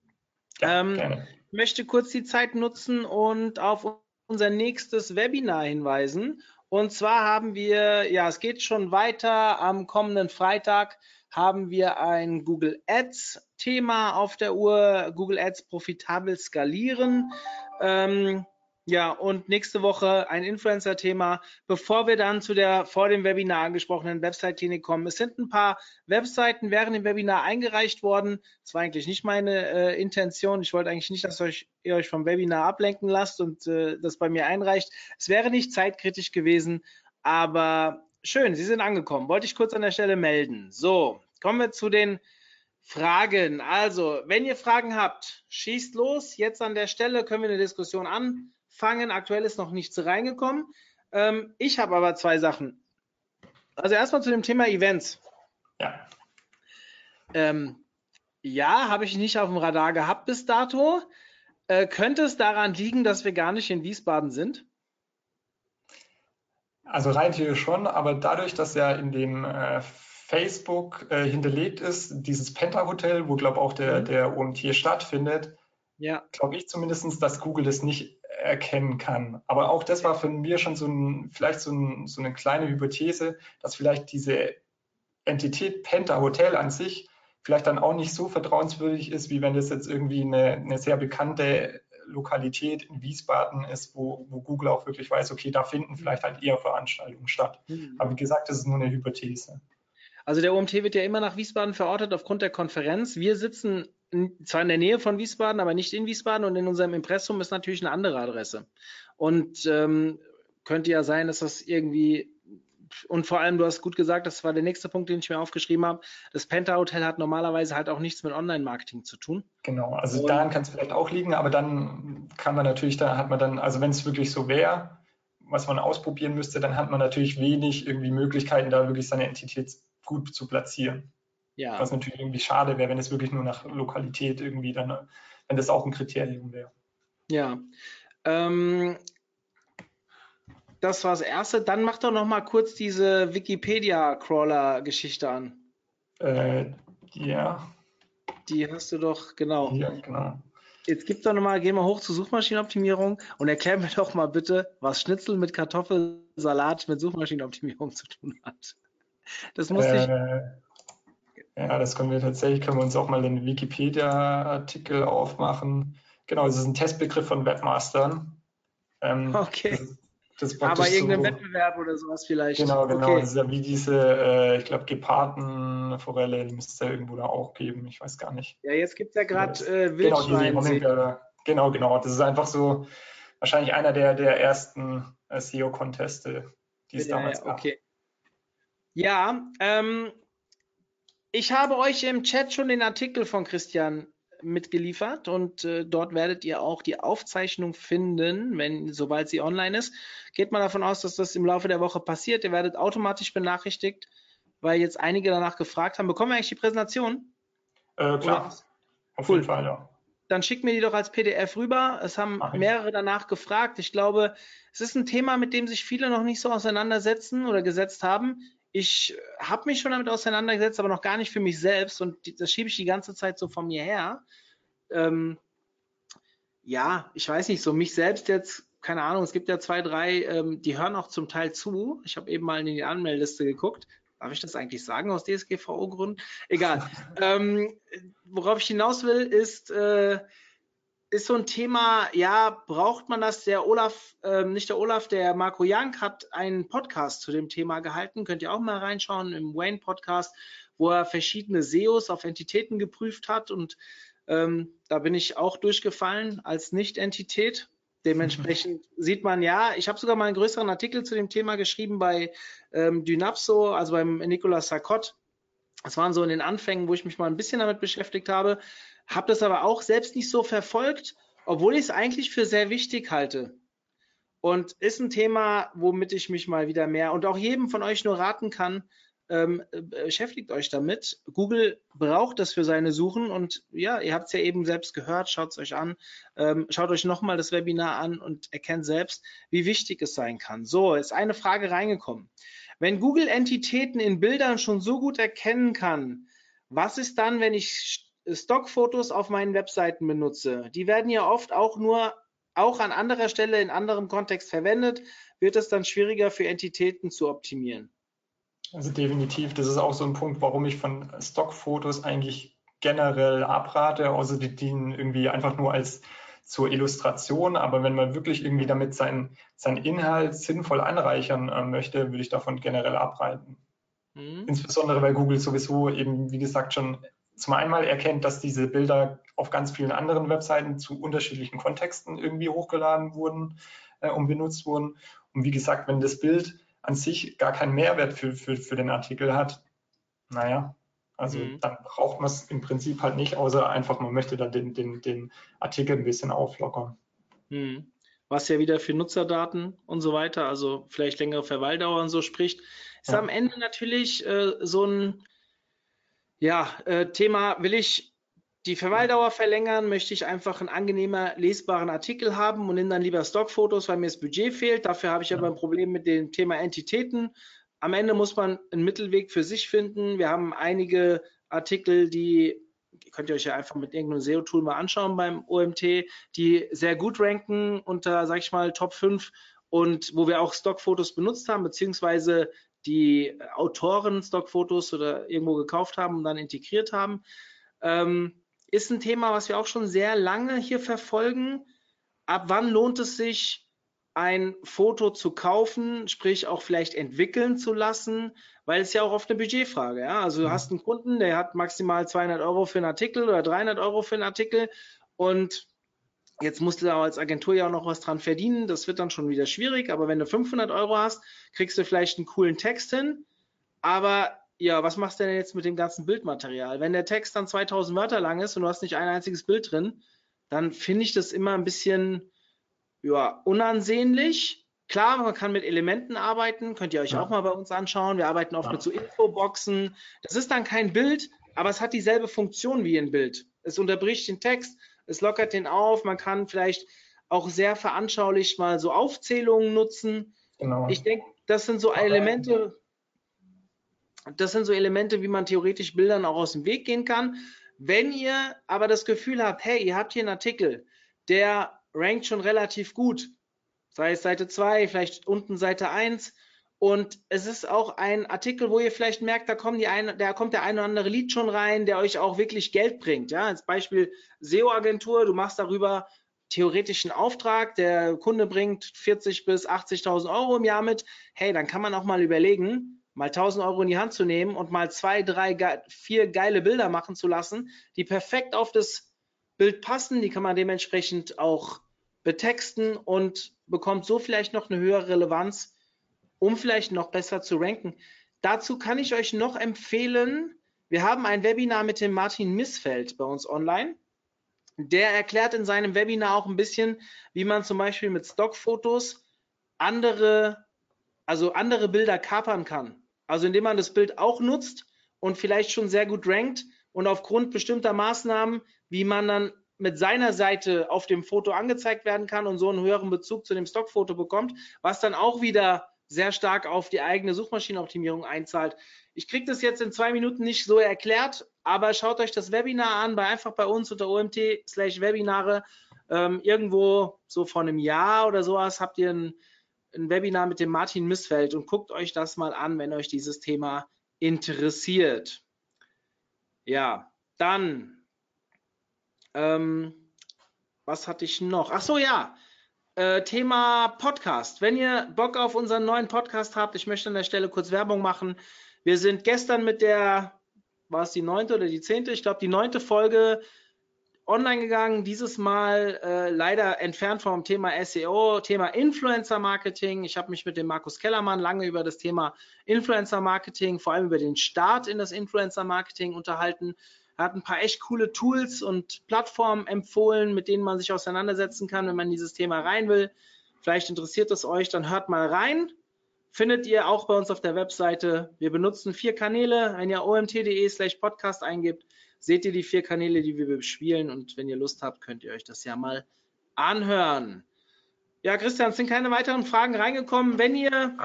Ja, ähm, gerne. möchte kurz die Zeit nutzen und auf unser nächstes Webinar hinweisen. Und zwar haben wir, ja, es geht schon weiter. Am kommenden Freitag haben wir ein Google Ads Thema auf der Uhr. Google Ads profitabel skalieren. Ähm, ja, und nächste Woche ein Influencer-Thema, bevor wir dann zu der vor dem Webinar angesprochenen Website-Klinik kommen. Es sind ein paar Webseiten während dem Webinar eingereicht worden. Das war eigentlich nicht meine äh, Intention. Ich wollte eigentlich nicht, dass euch, ihr euch vom Webinar ablenken lasst und äh, das bei mir einreicht. Es wäre nicht zeitkritisch gewesen, aber schön, Sie sind angekommen. Wollte ich kurz an der Stelle melden. So, kommen wir zu den Fragen. Also, wenn ihr Fragen habt, schießt los. Jetzt an der Stelle können wir eine Diskussion an fangen. Aktuell ist noch nichts reingekommen. Ähm, ich habe aber zwei Sachen. Also erstmal zu dem Thema Events. Ja. Ähm, ja, habe ich nicht auf dem Radar gehabt bis dato. Äh, könnte es daran liegen, dass wir gar nicht in Wiesbaden sind? Also rein hier schon, aber dadurch, dass ja in dem äh, Facebook äh, hinterlegt ist, dieses Penta Hotel, wo glaube auch der, mhm. der OMT stattfindet, ja. glaube ich zumindest, dass Google das nicht erkennen kann. Aber auch das war für mir schon so ein, vielleicht so, ein, so eine kleine Hypothese, dass vielleicht diese Entität Penta Hotel an sich vielleicht dann auch nicht so vertrauenswürdig ist, wie wenn das jetzt irgendwie eine, eine sehr bekannte Lokalität in Wiesbaden ist, wo, wo, Google auch wirklich weiß, okay, da finden vielleicht halt eher Veranstaltungen statt. Mhm. Aber wie gesagt, das ist nur eine Hypothese. Also der OMT wird ja immer nach Wiesbaden verortet aufgrund der Konferenz. Wir sitzen zwar in der Nähe von Wiesbaden, aber nicht in Wiesbaden und in unserem Impressum ist natürlich eine andere Adresse. Und ähm, könnte ja sein, dass das irgendwie und vor allem, du hast gut gesagt, das war der nächste Punkt, den ich mir aufgeschrieben habe. Das Penta Hotel hat normalerweise halt auch nichts mit Online-Marketing zu tun. Genau, also und daran kann es vielleicht auch liegen, aber dann kann man natürlich, da hat man dann, also wenn es wirklich so wäre, was man ausprobieren müsste, dann hat man natürlich wenig irgendwie Möglichkeiten, da wirklich seine Entität gut zu platzieren. Ja. Was natürlich irgendwie schade wäre, wenn es wirklich nur nach Lokalität irgendwie dann, wenn das auch ein Kriterium wäre. Ja. Ähm, das war das Erste. Dann mach doch noch mal kurz diese Wikipedia-Crawler-Geschichte an. Äh, ja. Die hast du doch, genau. Ja, genau. Jetzt gib doch nochmal, geh mal hoch zur Suchmaschinenoptimierung und erklär mir doch mal bitte, was Schnitzel mit Kartoffelsalat mit Suchmaschinenoptimierung zu tun hat. Das muss äh, ich. Ja, das können wir tatsächlich, können wir uns auch mal den Wikipedia-Artikel aufmachen. Genau, das ist ein Testbegriff von Webmastern. Ähm, okay. Das, das Aber irgendein so, Wettbewerb oder sowas vielleicht. Genau, genau. Okay. Das ist ja wie diese, äh, ich glaube, Gepardenforelle, die müsste es ja irgendwo da auch geben. Ich weiß gar nicht. Ja, jetzt gibt es ja gerade äh, Wildschwein. Genau, genau, genau. Das ist einfach so wahrscheinlich einer der, der ersten äh, SEO-Conteste, die es ja, damals ja, okay. gab. Ja, ähm, ich habe euch im Chat schon den Artikel von Christian mitgeliefert und äh, dort werdet ihr auch die Aufzeichnung finden, wenn sobald sie online ist. Geht mal davon aus, dass das im Laufe der Woche passiert. Ihr werdet automatisch benachrichtigt, weil jetzt einige danach gefragt haben. Bekommen wir eigentlich die Präsentation? Äh, klar, Oder? auf cool. jeden Fall, ja. Dann schickt mir die doch als PDF rüber. Es haben mehrere danach gefragt. Ich glaube, es ist ein Thema, mit dem sich viele noch nicht so auseinandersetzen oder gesetzt haben ich habe mich schon damit auseinandergesetzt, aber noch gar nicht für mich selbst und das schiebe ich die ganze Zeit so von mir her. Ähm, ja, ich weiß nicht, so mich selbst jetzt, keine Ahnung, es gibt ja zwei, drei, ähm, die hören auch zum Teil zu. Ich habe eben mal in die Anmeldliste geguckt. Darf ich das eigentlich sagen aus DSGVO-Gründen? Egal. [LAUGHS] ähm, worauf ich hinaus will, ist, äh, ist so ein Thema, ja, braucht man das? Der Olaf, äh, nicht der Olaf, der Marco Young hat einen Podcast zu dem Thema gehalten. Könnt ihr auch mal reinschauen im Wayne Podcast, wo er verschiedene SEOs auf Entitäten geprüft hat. Und ähm, da bin ich auch durchgefallen als Nicht-Entität. Dementsprechend [LAUGHS] sieht man ja, ich habe sogar mal einen größeren Artikel zu dem Thema geschrieben bei ähm, Dynapso, also beim Nicolas Sarkot. Das waren so in den Anfängen, wo ich mich mal ein bisschen damit beschäftigt habe habe das aber auch selbst nicht so verfolgt, obwohl ich es eigentlich für sehr wichtig halte. Und ist ein Thema, womit ich mich mal wieder mehr und auch jedem von euch nur raten kann, ähm, beschäftigt euch damit. Google braucht das für seine Suchen und ja, ihr habt es ja eben selbst gehört, schaut es euch an, ähm, schaut euch nochmal das Webinar an und erkennt selbst, wie wichtig es sein kann. So, ist eine Frage reingekommen. Wenn Google Entitäten in Bildern schon so gut erkennen kann, was ist dann, wenn ich Stockfotos auf meinen Webseiten benutze, die werden ja oft auch nur auch an anderer Stelle in anderem Kontext verwendet, wird es dann schwieriger für Entitäten zu optimieren. Also definitiv, das ist auch so ein Punkt, warum ich von Stockfotos eigentlich generell abrate. Also die dienen irgendwie einfach nur als zur Illustration, aber wenn man wirklich irgendwie damit seinen, seinen Inhalt sinnvoll anreichern äh, möchte, würde ich davon generell abraten. Mhm. Insbesondere weil Google sowieso eben, wie gesagt, schon zum einen mal erkennt, dass diese Bilder auf ganz vielen anderen Webseiten zu unterschiedlichen Kontexten irgendwie hochgeladen wurden äh, und benutzt wurden. Und wie gesagt, wenn das Bild an sich gar keinen Mehrwert für, für, für den Artikel hat, naja, also mhm. dann braucht man es im Prinzip halt nicht, außer einfach, man möchte da den, den, den Artikel ein bisschen auflockern. Mhm. Was ja wieder für Nutzerdaten und so weiter, also vielleicht längere Verweildauer und so spricht, ist ja. am Ende natürlich äh, so ein ja, äh, Thema, will ich die Verweildauer verlängern, möchte ich einfach einen angenehmer lesbaren Artikel haben und nehme dann lieber Stockfotos, weil mir das Budget fehlt. Dafür habe ich aber ein Problem mit dem Thema Entitäten. Am Ende muss man einen Mittelweg für sich finden. Wir haben einige Artikel, die könnt ihr euch ja einfach mit irgendeinem SEO-Tool mal anschauen beim OMT, die sehr gut ranken unter, sag ich mal, Top 5 und wo wir auch Stockfotos benutzt haben, beziehungsweise die Autoren Stockfotos oder irgendwo gekauft haben und dann integriert haben. Ähm, ist ein Thema, was wir auch schon sehr lange hier verfolgen. Ab wann lohnt es sich, ein Foto zu kaufen, sprich auch vielleicht entwickeln zu lassen, weil es ja auch oft eine Budgetfrage. Ja? Also du mhm. hast einen Kunden, der hat maximal 200 Euro für einen Artikel oder 300 Euro für einen Artikel und Jetzt musst du da als Agentur ja auch noch was dran verdienen. Das wird dann schon wieder schwierig. Aber wenn du 500 Euro hast, kriegst du vielleicht einen coolen Text hin. Aber ja, was machst du denn jetzt mit dem ganzen Bildmaterial? Wenn der Text dann 2000 Wörter lang ist und du hast nicht ein einziges Bild drin, dann finde ich das immer ein bisschen ja, unansehnlich. Klar, man kann mit Elementen arbeiten, könnt ihr euch ja. auch mal bei uns anschauen. Wir arbeiten oft ja. mit so Infoboxen. Das ist dann kein Bild, aber es hat dieselbe Funktion wie ein Bild. Es unterbricht den Text, es lockert den auf, man kann vielleicht auch sehr veranschaulich mal so Aufzählungen nutzen. Genau. Ich denke, das sind so Elemente, das sind so Elemente, wie man theoretisch Bildern auch aus dem Weg gehen kann. Wenn ihr aber das Gefühl habt, hey, ihr habt hier einen Artikel, der rankt schon relativ gut, sei es Seite 2, vielleicht unten Seite 1, und es ist auch ein Artikel, wo ihr vielleicht merkt, da, kommen die ein, da kommt der ein oder andere Lied schon rein, der euch auch wirklich Geld bringt. Ja, als Beispiel SEO-Agentur, du machst darüber theoretischen Auftrag, der Kunde bringt 40 bis 80.000 Euro im Jahr mit. Hey, dann kann man auch mal überlegen, mal 1000 Euro in die Hand zu nehmen und mal zwei, drei, vier geile Bilder machen zu lassen, die perfekt auf das Bild passen. Die kann man dementsprechend auch betexten und bekommt so vielleicht noch eine höhere Relevanz um vielleicht noch besser zu ranken. Dazu kann ich euch noch empfehlen, wir haben ein Webinar mit dem Martin Missfeld bei uns online. Der erklärt in seinem Webinar auch ein bisschen, wie man zum Beispiel mit Stockfotos andere, also andere Bilder kapern kann. Also indem man das Bild auch nutzt und vielleicht schon sehr gut rankt und aufgrund bestimmter Maßnahmen, wie man dann mit seiner Seite auf dem Foto angezeigt werden kann und so einen höheren Bezug zu dem Stockfoto bekommt, was dann auch wieder sehr stark auf die eigene Suchmaschinenoptimierung einzahlt. Ich kriege das jetzt in zwei Minuten nicht so erklärt, aber schaut euch das Webinar an, bei einfach bei uns unter OMT slash Webinare. Ähm, irgendwo so vor einem Jahr oder sowas habt ihr ein, ein Webinar mit dem Martin Missfeld und guckt euch das mal an, wenn euch dieses Thema interessiert. Ja, dann ähm, was hatte ich noch? Ach so, ja. Äh, Thema Podcast. Wenn ihr Bock auf unseren neuen Podcast habt, ich möchte an der Stelle kurz Werbung machen. Wir sind gestern mit der, war es die neunte oder die zehnte? Ich glaube, die neunte Folge online gegangen. Dieses Mal äh, leider entfernt vom Thema SEO, Thema Influencer Marketing. Ich habe mich mit dem Markus Kellermann lange über das Thema Influencer Marketing, vor allem über den Start in das Influencer Marketing unterhalten. Er hat ein paar echt coole Tools und Plattformen empfohlen, mit denen man sich auseinandersetzen kann, wenn man in dieses Thema rein will. Vielleicht interessiert es euch, dann hört mal rein. Findet ihr auch bei uns auf der Webseite. Wir benutzen vier Kanäle. Wenn ihr omt.de slash podcast eingibt, seht ihr die vier Kanäle, die wir bespielen. Und wenn ihr Lust habt, könnt ihr euch das ja mal anhören. Ja, Christian, es sind keine weiteren Fragen reingekommen. Wenn ihr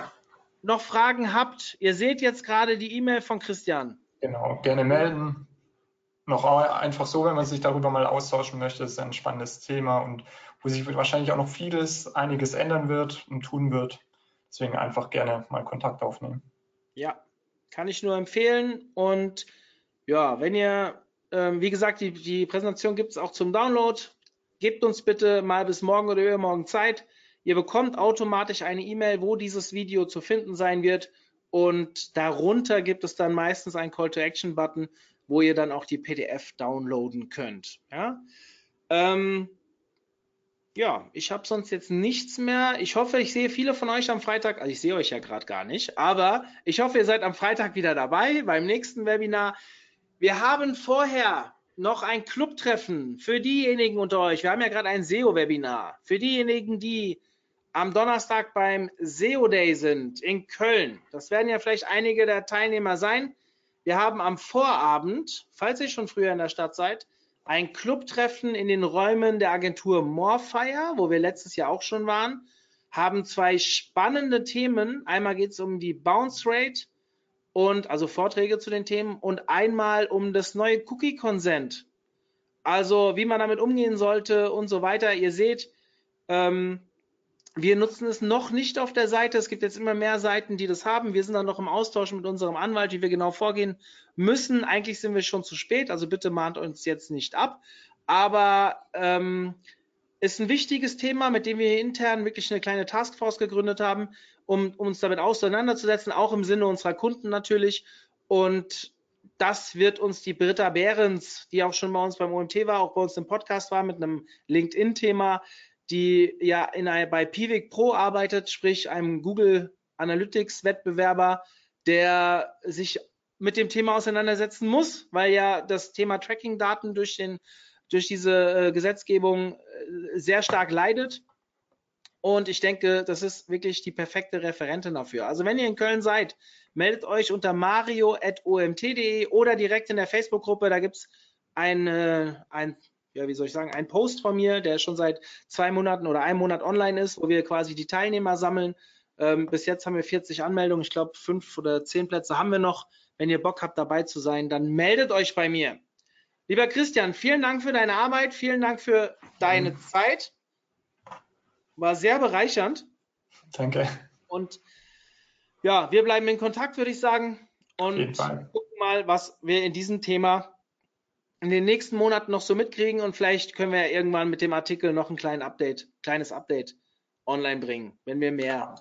noch Fragen habt, ihr seht jetzt gerade die E-Mail von Christian. Genau, gerne melden. Noch einfach so, wenn man sich darüber mal austauschen möchte, ist ein spannendes Thema und wo sich wahrscheinlich auch noch vieles, einiges ändern wird und tun wird. Deswegen einfach gerne mal Kontakt aufnehmen. Ja, kann ich nur empfehlen. Und ja, wenn ihr ähm, wie gesagt, die, die Präsentation gibt es auch zum Download. Gebt uns bitte mal bis morgen oder übermorgen Zeit. Ihr bekommt automatisch eine E-Mail, wo dieses Video zu finden sein wird. Und darunter gibt es dann meistens einen Call-to-Action-Button, wo ihr dann auch die PDF downloaden könnt. Ja, ähm, ja ich habe sonst jetzt nichts mehr. Ich hoffe, ich sehe viele von euch am Freitag. Also ich sehe euch ja gerade gar nicht, aber ich hoffe, ihr seid am Freitag wieder dabei beim nächsten Webinar. Wir haben vorher noch ein Clubtreffen für diejenigen unter euch. Wir haben ja gerade ein SEO-Webinar. Für diejenigen, die am Donnerstag beim SEO Day sind in Köln. Das werden ja vielleicht einige der Teilnehmer sein. Wir haben am Vorabend, falls ihr schon früher in der Stadt seid, ein Clubtreffen in den Räumen der Agentur Morfire, wo wir letztes Jahr auch schon waren, haben zwei spannende Themen. Einmal geht es um die Bounce Rate und also Vorträge zu den Themen und einmal um das neue Cookie Consent. Also wie man damit umgehen sollte und so weiter. Ihr seht, ähm, wir nutzen es noch nicht auf der Seite. Es gibt jetzt immer mehr Seiten, die das haben. Wir sind dann noch im Austausch mit unserem Anwalt, wie wir genau vorgehen müssen. Eigentlich sind wir schon zu spät, also bitte mahnt uns jetzt nicht ab. Aber ähm, ist ein wichtiges Thema, mit dem wir intern wirklich eine kleine Taskforce gegründet haben um, um uns damit auseinanderzusetzen, auch im Sinne unserer Kunden natürlich. Und das wird uns die Britta Behrens, die auch schon bei uns beim OMT war, auch bei uns im Podcast war mit einem LinkedIn-Thema, die ja in einer, bei Pivik Pro arbeitet, sprich einem Google Analytics Wettbewerber, der sich mit dem Thema auseinandersetzen muss, weil ja das Thema Tracking-Daten durch, durch diese äh, Gesetzgebung äh, sehr stark leidet. Und ich denke, das ist wirklich die perfekte Referentin dafür. Also wenn ihr in Köln seid, meldet euch unter mario.omt.de oder direkt in der Facebook-Gruppe. Da gibt es ein, ein, ja, wie soll ich sagen, ein Post von mir, der schon seit zwei Monaten oder einem Monat online ist, wo wir quasi die Teilnehmer sammeln. Ähm, bis jetzt haben wir 40 Anmeldungen. Ich glaube, fünf oder zehn Plätze haben wir noch. Wenn ihr Bock habt, dabei zu sein, dann meldet euch bei mir. Lieber Christian, vielen Dank für deine Arbeit, vielen Dank für deine mhm. Zeit. War sehr bereichernd. Danke. Und ja, wir bleiben in Kontakt, würde ich sagen. Und gucken mal, was wir in diesem Thema in den nächsten Monaten noch so mitkriegen. Und vielleicht können wir ja irgendwann mit dem Artikel noch ein kleines Update, kleines Update online bringen, wenn wir mehr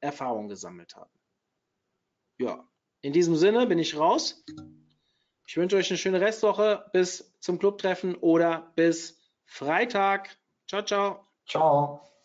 Erfahrung gesammelt haben. Ja, in diesem Sinne bin ich raus. Ich wünsche euch eine schöne Restwoche. Bis zum Clubtreffen oder bis Freitag. Ciao, ciao. Ciao.